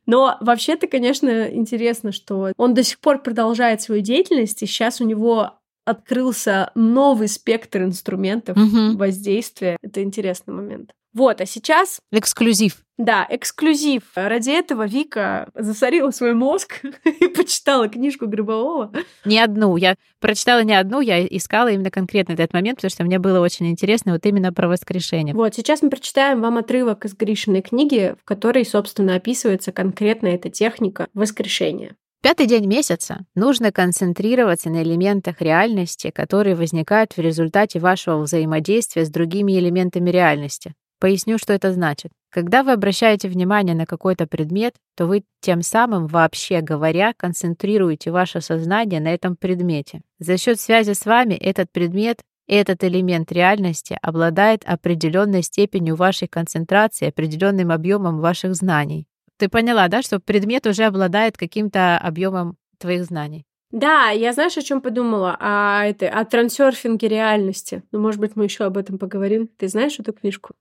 S1: Но вообще-то, конечно, интересно, что он до сих пор продолжает свою деятельность, и сейчас у него открылся новый спектр инструментов
S2: Мгм.
S1: воздействия. Это интересный момент. Вот, а сейчас,
S2: эксклюзив.
S1: да, эксклюзив. Ради этого Вика засорила свой мозг [LAUGHS] и почитала книжку Гробового.
S2: Не одну. Я прочитала не одну, я искала именно конкретно этот момент, потому что мне было очень интересно вот именно про воскрешение.
S1: Вот, сейчас мы прочитаем вам отрывок из Гришиной книги, в которой, собственно, описывается конкретно эта техника воскрешения.
S2: Пятый день месяца нужно концентрироваться на элементах реальности, которые возникают в результате вашего взаимодействия с другими элементами реальности. Поясню, что это значит. Когда вы обращаете внимание на какой-то предмет, то вы тем самым, вообще говоря, концентрируете ваше сознание на этом предмете. За счет связи с вами этот предмет этот элемент реальности обладает определенной степенью вашей концентрации, определенным объемом ваших знаний. Ты поняла, да, что предмет уже обладает каким-то объемом твоих знаний?
S1: Да, я знаешь, о чем подумала? О, это, о трансерфинге реальности. Ну, может быть, мы еще об этом поговорим. Ты знаешь эту книжку?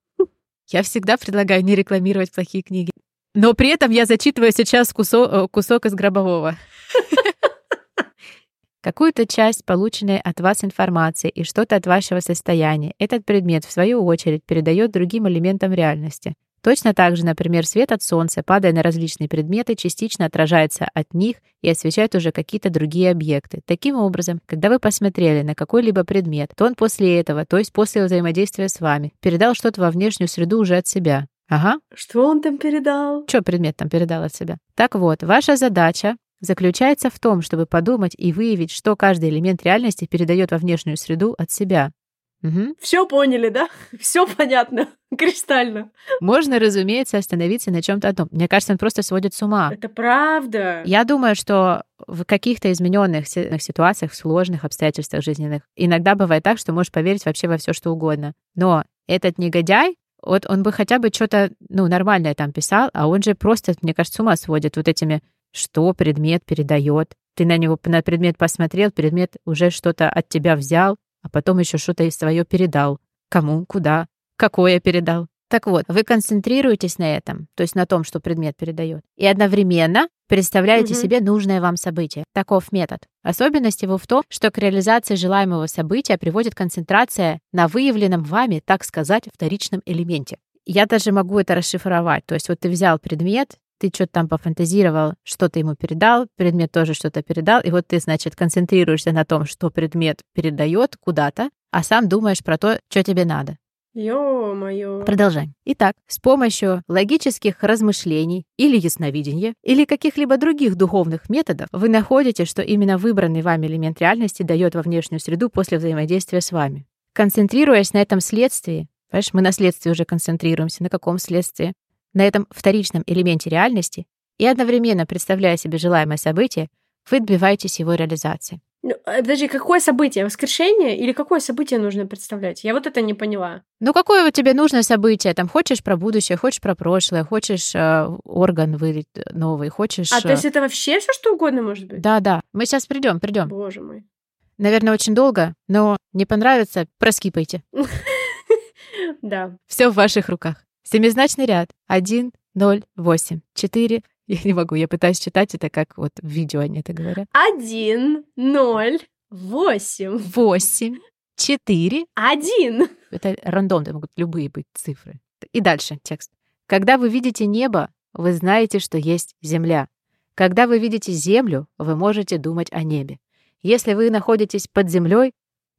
S2: Я всегда предлагаю не рекламировать плохие книги. Но при этом я зачитываю сейчас кусок, э, кусок из гробового. [LAUGHS] Какую-то часть полученной от вас информации и что-то от вашего состояния этот предмет, в свою очередь, передает другим элементам реальности. Точно так же, например, свет от солнца, падая на различные предметы, частично отражается от них и освещает уже какие-то другие объекты. Таким образом, когда вы посмотрели на какой-либо предмет, то он после этого, то есть после взаимодействия с вами, передал что-то во внешнюю среду уже от себя. Ага.
S1: Что он там передал?
S2: Что предмет там передал от себя? Так вот, ваша задача заключается в том, чтобы подумать и выявить, что каждый элемент реальности передает во внешнюю среду от себя. Мгм.
S1: Все поняли, да? [LAUGHS] Все понятно, [LAUGHS] кристально.
S2: Можно, разумеется, остановиться на чем-то одном. Мне кажется, он просто сводит с ума.
S1: Это правда.
S2: Я думаю, что в каких-то измененных си- ситуациях, в сложных обстоятельствах жизненных, иногда бывает так, что можешь поверить вообще во все, что угодно. Но этот негодяй, вот он бы хотя бы что-то, ну, нормальное там писал, а он же просто, мне кажется, с ума сводит вот этими, что предмет передает. Ты на него, на предмет посмотрел, предмет уже что-то от тебя взял, а потом еще что-то из свое передал. Кому, куда, какое передал. Так вот, вы концентрируетесь на этом, то есть на том, что предмет передает, и одновременно представляете
S1: Мгм.
S2: себе нужное вам событие. Таков метод. Особенность его в том, что к реализации желаемого события приводит концентрация на выявленном вами, так сказать, вторичном элементе. Я даже могу это расшифровать. То есть вот ты взял предмет, ты что-то там пофантазировал, что-то ему передал, предмет тоже что-то передал, и вот ты, значит, концентрируешься на том, что предмет передает куда-то, а сам думаешь про то, что тебе надо.
S1: Ё-моё.
S2: Продолжаем. Итак, с помощью логических размышлений или ясновидения, или каких-либо других духовных методов, вы находите, что именно выбранный вами элемент реальности дает во внешнюю среду после взаимодействия с вами. Концентрируясь на этом следствии, понимаешь, мы на следствии уже концентрируемся, на каком следствии? На этом вторичном элементе реальности и одновременно представляя себе желаемое событие, вы добиваетесь его реализации.
S1: Ну, а, подожди, какое событие? Воскрешение? Или какое событие нужно представлять? Я вот это не поняла.
S2: Ну, какое вот тебе нужно событие? Там хочешь про будущее, хочешь про прошлое, хочешь э, орган вылить новый, хочешь...
S1: А, то
S2: э,
S1: есть это вообще все что угодно может быть?
S2: Да, да. Мы сейчас придем, придем.
S1: Боже мой.
S2: Наверное, очень долго, но не понравится, проскипайте. [LAUGHS]
S1: Да.
S2: Все в ваших руках. Семизначный ряд. Один, ноль, восемь, четыре. [LAUGHS] Я не могу, я пытаюсь читать это, как вот в видео они это говорят.
S1: Один, ноль, восемь,
S2: Восемь, четыре.
S1: один.
S2: Это рандом, это могут любые быть цифры. И дальше текст. Когда вы видите небо, вы знаете, что есть земля. Когда вы видите землю, вы можете думать о небе. Если вы находитесь под землей,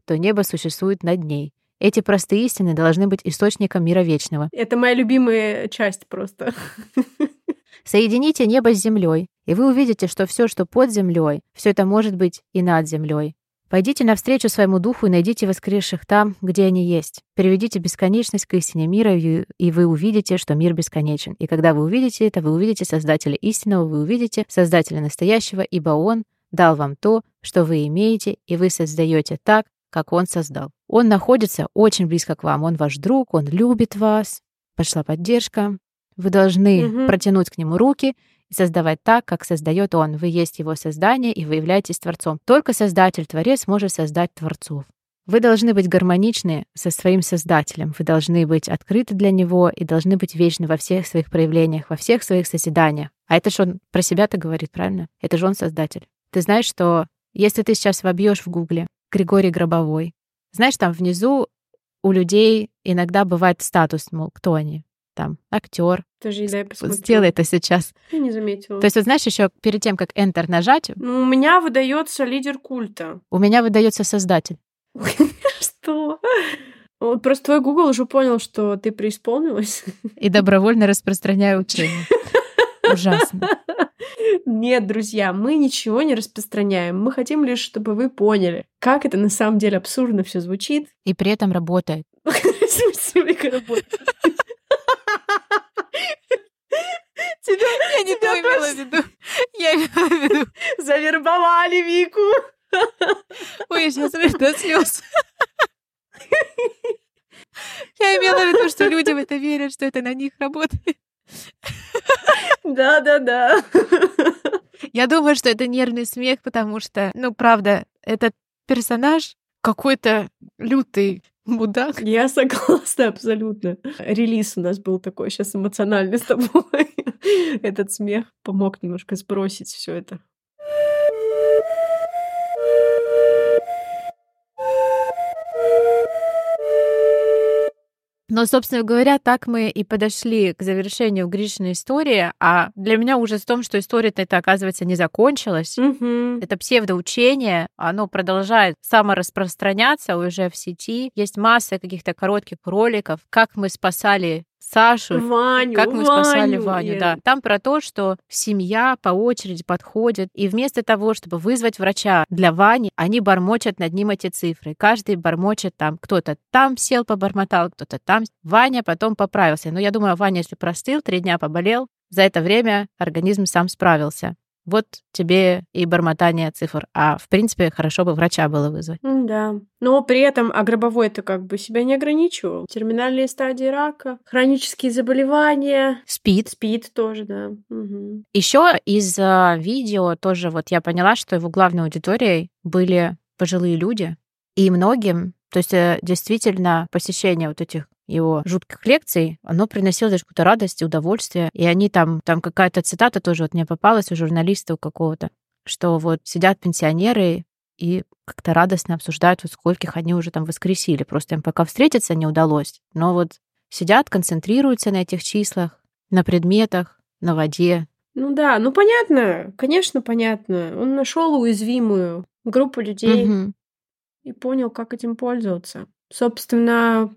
S2: то небо существует над ней. Эти простые истины должны быть источником мира вечного.
S1: Это моя любимая часть просто.
S2: Соедините небо с землей, и вы увидите, что все, что под землей, все это может быть и над землей. Пойдите навстречу своему духу и найдите воскресших там, где они есть. Переведите бесконечность к истине мира, и вы увидите, что мир бесконечен. И когда вы увидите это, вы увидите Создателя истинного, вы увидите Создателя настоящего, ибо Он дал вам то, что вы имеете, и вы создаете так, как Он создал. Он находится очень близко к вам, Он ваш друг, Он любит вас. Пошла поддержка. Вы должны
S1: Мгм.
S2: протянуть к Нему руки и создавать так, как создает Он. Вы есть Его создание, и вы являетесь Творцом. Только Создатель, Творец может создать Творцов. Вы должны быть гармоничны со своим Создателем. Вы должны быть открыты для Него и должны быть вечны во всех своих проявлениях, во всех своих созиданиях. А это же Он про себя-то говорит, правильно? Это же Он Создатель. Ты знаешь, что если ты сейчас вобьешь в Гугле Григорий Гробовой, знаешь, там внизу у людей иногда бывает статус, мол, кто они? Там актер.
S1: Подожди, дай посмотрю.
S2: Сделай это сейчас.
S1: Я не заметила.
S2: То есть, вот знаешь, еще перед тем, как Enter нажать,
S1: Ну, у меня выдается лидер культа.
S2: у меня выдается создатель. [LAUGHS]
S1: Что? Вот просто твой Google уже понял, что ты преисполнилась.
S2: И добровольно распространяю учение. [LAUGHS] Ужасно. [LAUGHS]
S1: Нет, друзья, мы ничего не распространяем. Мы хотим лишь, чтобы вы поняли, как это на самом деле абсурдно все звучит.
S2: И при этом работает. [LAUGHS] [LAUGHS]
S1: Тебя,
S2: Я не то имела в виду. Я имела в виду.
S1: завербовали, Вику.
S2: Ой, я сейчас до слез. Я имела в виду, что люди в это верят, что это на них работает.
S1: Да-да-да.
S2: Я думаю, что это нервный смех, потому что, ну, правда, этот персонаж какой-то лютый мудак.
S1: Я согласна абсолютно. Релиз у нас был такой сейчас эмоциональный с тобой. [LAUGHS] Этот смех помог немножко сбросить все это.
S2: Но, собственно говоря, так мы и подошли к завершению Гришиной истории. А для меня ужас в том, что история-то это, оказывается, не закончилась.
S1: Мгм.
S2: Это псевдоучение, оно продолжает самораспространяться уже в сети. Есть масса каких-то коротких роликов, как мы спасали Сашу,
S1: Ваню,
S2: как мы спасали
S1: Ваню, я-
S2: да. Там про то, что семья по очереди подходит, и вместо того, чтобы вызвать врача для Вани, они бормочат над ним эти цифры. Каждый бормочет там. Кто-то там сел, побормотал, кто-то там. Ваня потом поправился. Но я думаю, Ваня, если простыл, три дня поболел, за это время организм сам справился. Вот тебе и бормотание цифр. А в принципе, хорошо бы врача было вызвать.
S1: Да. Но при этом, а гробовой это как бы себя не ограничивал. Терминальные стадии рака, хронические заболевания,
S2: Спит.
S1: СПИД тоже, да. Мгм.
S2: Еще из а, видео тоже вот я поняла, что его главной аудиторией были пожилые люди, и многим, то есть э, действительно посещение вот этих его жутких лекций, оно приносило даже какую-то радость и удовольствие. И они там, там какая-то цитата тоже вот мне попалась у журналиста у какого-то, что вот сидят пенсионеры и как-то радостно обсуждают, вот скольких они уже там воскресили. Просто им пока встретиться не удалось. Но вот сидят, концентрируются на этих числах, на предметах, на воде,
S1: Ну да, ну понятно, конечно, понятно. Он нашел уязвимую группу людей
S2: Мгм.
S1: и понял, как этим пользоваться. Собственно,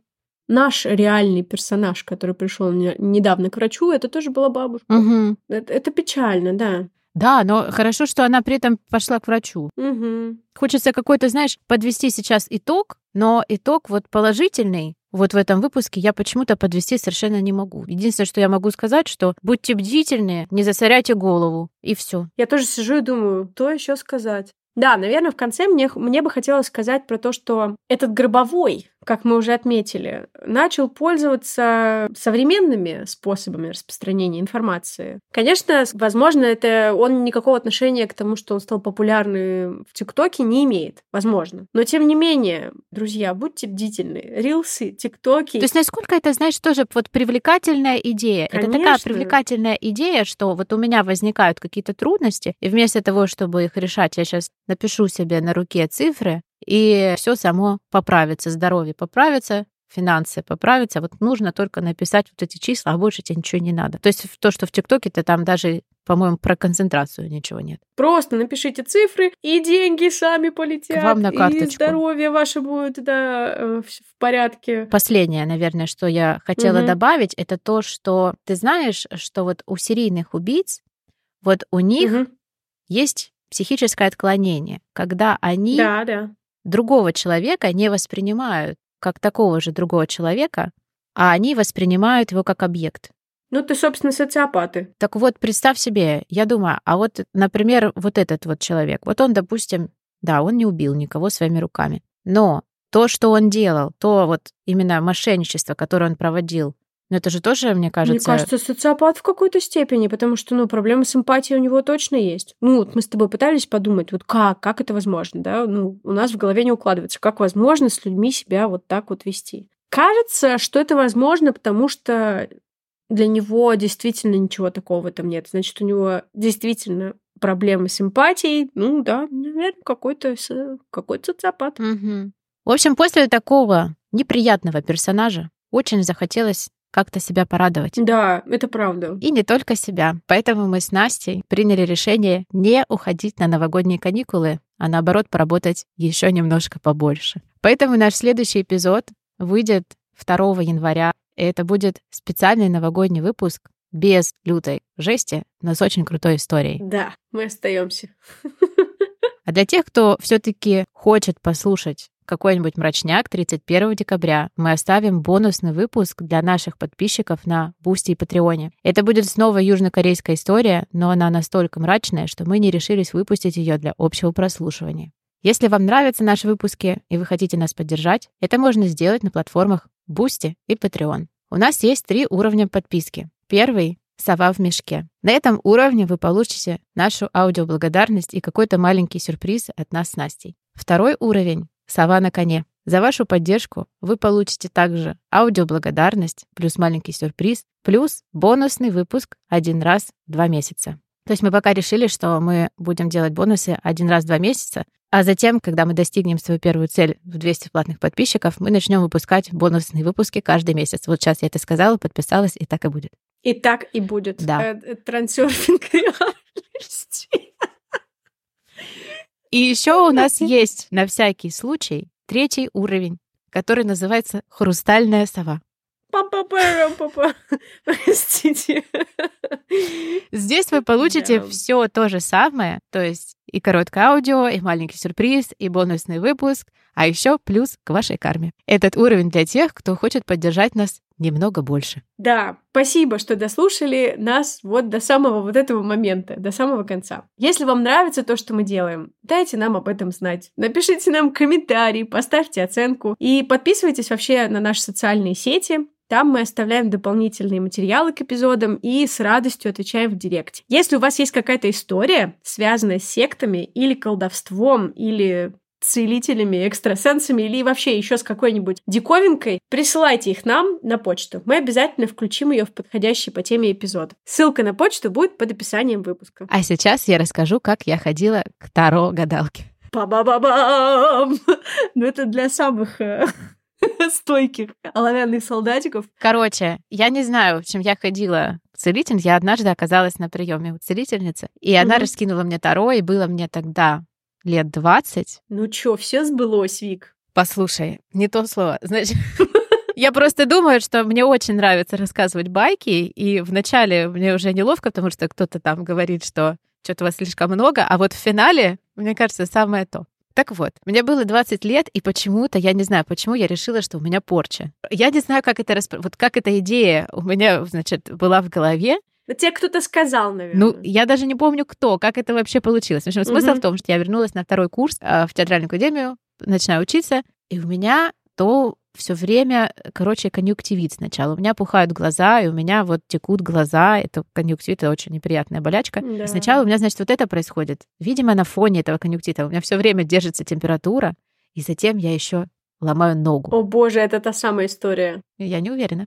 S1: наш реальный персонаж, который пришел недавно к врачу, это тоже была бабушка.
S2: Мгм.
S1: Это, это печально, да.
S2: Да, но хорошо, что она при этом пошла к врачу.
S1: Мгм.
S2: Хочется какой-то, знаешь, подвести сейчас итог, но итог вот положительный. Вот в этом выпуске я почему-то подвести совершенно не могу. Единственное, что я могу сказать, что будьте бдительны, не засоряйте голову, и все.
S1: Я тоже сижу и думаю, что еще сказать. Да, наверное, в конце мне, мне бы хотелось сказать про то, что этот гробовой, как мы уже отметили, начал пользоваться современными способами распространения информации. Конечно, возможно, это он никакого отношения к тому, что он стал популярным в ТикТоке, не имеет. Возможно. Но тем не менее, друзья, будьте бдительны. Рилсы, ТикТоки.
S2: То есть насколько это, знаешь, тоже вот привлекательная идея. Это такая
S1: Конечно.
S2: привлекательная идея, что вот у меня возникают какие-то трудности, и вместо того, чтобы их решать, я сейчас напишу себе на руке цифры, и все само поправится, здоровье поправится, финансы поправятся. Вот нужно только написать вот эти числа, а больше тебе ничего не надо. То есть то, что в ТикТоке-то там даже, по-моему, про концентрацию ничего нет.
S1: Просто напишите цифры, и деньги сами полетят.
S2: К вам на
S1: И
S2: карточку.
S1: здоровье ваше будет, да, э, в порядке.
S2: Последнее, наверное, что я хотела
S1: Мгм.
S2: добавить, это то, что ты знаешь, что вот у серийных убийц, вот у них
S1: Мгм.
S2: есть психическое отклонение, когда они
S1: Да, да.
S2: Другого человека не воспринимают как такого же другого человека, а они воспринимают его как объект.
S1: Ну, ты, собственно, социопаты.
S2: Так вот, представь себе, я думаю, а вот, например, вот этот вот человек, вот он, допустим, да, он не убил никого своими руками, но то, что он делал, то вот именно мошенничество, которое он проводил, ну это же тоже, мне кажется...
S1: Мне кажется, социопат в какой-то степени, потому что, ну, проблемы с эмпатией у него точно есть. Ну, вот мы с тобой пытались подумать, вот как, как это возможно, да? Ну, у нас в голове не укладывается, как возможно с людьми себя вот так вот вести. Кажется, что это возможно, потому что для него действительно ничего такого этом нет. Значит, у него действительно проблемы с эмпатией. Ну да, наверное, какой-то какой-то социопат.
S2: Мгм. В общем, после такого неприятного персонажа очень захотелось как-то себя порадовать.
S1: Да, это правда.
S2: И не только себя. Поэтому мы с Настей приняли решение не уходить на новогодние каникулы, а наоборот поработать еще немножко побольше. Поэтому наш следующий эпизод выйдет 2 января. И это будет специальный новогодний выпуск без лютой жести, но с очень крутой историей.
S1: Да, мы остаемся. [LAUGHS]
S2: А для тех, кто все-таки хочет послушать какой-нибудь мрачняк 31 декабря, мы оставим бонусный выпуск для наших подписчиков на Boosty и Patreon е. Это будет снова южнокорейская история, но она настолько мрачная, что мы не решились выпустить ее для общего прослушивания. Если вам нравятся наши выпуски и вы хотите нас поддержать, это можно сделать на платформах Boosty и Patreon. У нас есть три уровня подписки. Первый «Сова в мешке». На этом уровне вы получите нашу аудиоблагодарность и какой-то маленький сюрприз от нас с Настей. Второй уровень «Сова на коне». За вашу поддержку вы получите также аудиоблагодарность плюс маленький сюрприз, плюс бонусный выпуск один раз в два месяца. То есть мы пока решили, что мы будем делать бонусы один раз в два месяца, а затем, когда мы достигнем свою первую цель в 200 платных подписчиков, мы начнем выпускать бонусные выпуски каждый месяц. Вот сейчас я это сказала, подписалась, и так и будет.
S1: И так и будет.
S2: Да.
S1: Э, э, Трансерфинг [LAUGHS] реальности.
S2: И еще у нас есть на всякий случай третий уровень, который называется «Хрустальная сова».
S1: папа, папа, [LAUGHS] простите.
S2: Здесь вы получите
S1: Да.
S2: все то же самое, то есть и короткое аудио, и маленький сюрприз, и бонусный выпуск, а еще плюс к вашей карме. Этот уровень для тех, кто хочет поддержать нас немного больше.
S1: Да, спасибо, что дослушали нас вот до самого вот этого момента, до самого конца. Если вам нравится то, что мы делаем, дайте нам об этом знать. Напишите нам комментарий, поставьте оценку и подписывайтесь вообще на наши социальные сети. Там мы оставляем дополнительные материалы к эпизодам и с радостью отвечаем в директе. Если у вас есть какая-то история, связанная с сектами или колдовством, или целителями, экстрасенсами или вообще еще с какой-нибудь диковинкой, присылайте их нам на почту. Мы обязательно включим ее в подходящий по теме эпизод. Ссылка на почту будет под описанием выпуска.
S2: А сейчас я расскажу, как я ходила к Таро-гадалке.
S1: Па-ба-ба-бам! [LAUGHS] Ну это для самых э, [LAUGHS] стойких оловянных солдатиков.
S2: Короче, я не знаю, в общем, я ходила к целительнице, я однажды оказалась на приеме у целительницы, и она
S1: Мгм.
S2: раскинула мне Таро, и было мне тогда лет 20.
S1: Ну чё, все сбылось, Вик.
S2: Послушай, не то слово. Значит, [LAUGHS] я просто думаю, что мне очень нравится рассказывать байки, и вначале мне уже неловко, потому что кто-то там говорит, что что-то у вас слишком много, а вот в финале, мне кажется, самое то. Так вот, мне было 20 лет, и почему-то, я не знаю, почему я решила, что у меня порча. Я не знаю, как это распро- вот как эта идея у меня, значит, была в голове.
S1: Да тебе кто-то сказал, наверное.
S2: Ну, я даже не помню, кто, как это вообще получилось. В общем, смысл
S1: Мгм.
S2: в том, что я вернулась на второй курс а, в театральную академию, начинаю учиться, и у меня то все время, короче, конъюнктивит сначала. У меня пухают глаза, и у меня вот текут глаза. Это конъюнктивит, это очень неприятная болячка.
S1: Да.
S2: И сначала у меня, значит, вот это происходит. Видимо, на фоне этого конъюнктита у меня все время держится температура, и затем я еще ломаю ногу.
S1: О боже, это та самая история.
S2: Я не уверена.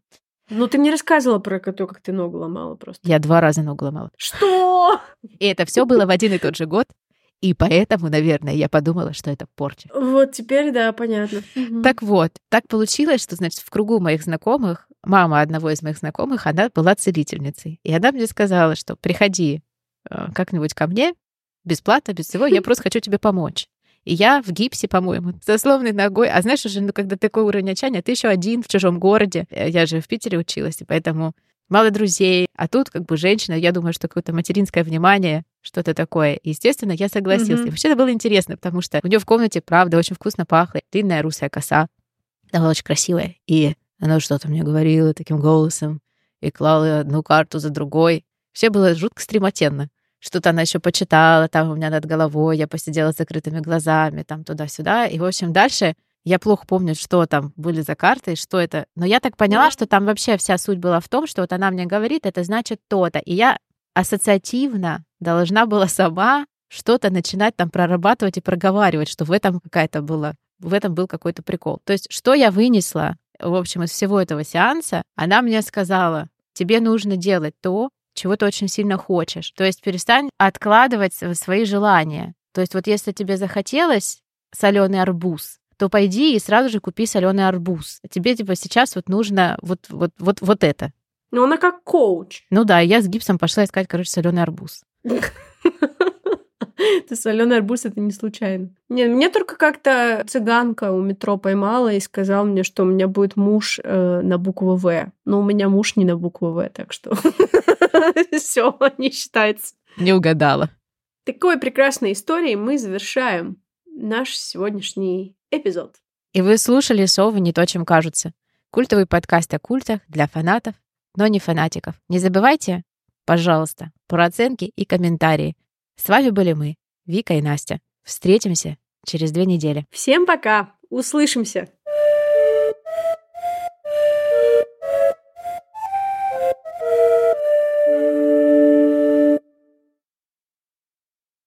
S1: Ну, ты мне рассказывала про то, как ты ногу ломала просто.
S2: Я два раза ногу ломала.
S1: Что?
S2: И это все было в один и тот же год. И поэтому, наверное, я подумала, что это порча.
S1: Вот теперь, да, понятно.
S2: Так вот, так получилось, что, значит, в кругу моих знакомых, мама одного из моих знакомых, она была целительницей. И она мне сказала, что приходи э, как-нибудь ко мне, бесплатно, без всего, я [LAUGHS] просто хочу тебе помочь. И я в гипсе, по-моему, [LAUGHS] со сломанной ногой. А знаешь, уже, ну, когда такой уровень отчаяния, ты еще один в чужом городе. Э, Я же в Питере училась, и поэтому мало друзей. А тут как бы женщина, я думаю, что какое-то материнское внимание, что-то такое. Естественно, я согласилась.
S1: Мгм.
S2: И вообще это было интересно, потому что у нее в комнате, правда, очень вкусно пахло. Длинная русая коса. Она была очень красивая. И она что-то мне говорила таким голосом и клала одну карту за другой. Все было жутко стремотенно. Что-то она еще почитала там у меня над головой, я посидела с закрытыми глазами, там туда-сюда. И, в общем, дальше я плохо помню, что там были за карты, что это. Но я так поняла,
S1: Да.
S2: что там вообще вся суть была в том, что вот она мне говорит, это значит то-то. И я ассоциативно должна была сама что-то начинать там прорабатывать и проговаривать, что в этом какая-то была, в этом был какой-то прикол. То есть, что я вынесла, в общем, из всего этого сеанса, она мне сказала, тебе нужно делать то, чего ты очень сильно хочешь. То есть перестань откладывать св- свои желания. То есть вот если тебе захотелось соленый арбуз, то пойди и сразу же купи соленый арбуз. Тебе типа сейчас вот нужно вот вот вот вот это.
S1: Ну, она как коуч.
S2: Ну да, я с гипсом пошла искать, короче, соленый арбуз. [LAUGHS] [LAUGHS]
S1: Ты соленый арбуз, это не случайно. Не, мне только как-то цыганка у метро поймала и сказал мне, что у меня будет муж э, на букву В. Но у меня муж не на букву В, так что [LAUGHS] все не считается.
S2: Не угадала.
S1: Такой прекрасной историей мы завершаем наш сегодняшний эпизод.
S2: И вы слушали «Совы не то, чем кажутся». Культовый подкаст о культах для фанатов, но не фанатиков. Не забывайте, пожалуйста, про оценки и комментарии. С вами были мы, Вика и Настя. Встретимся через две недели.
S1: Всем пока! Услышимся!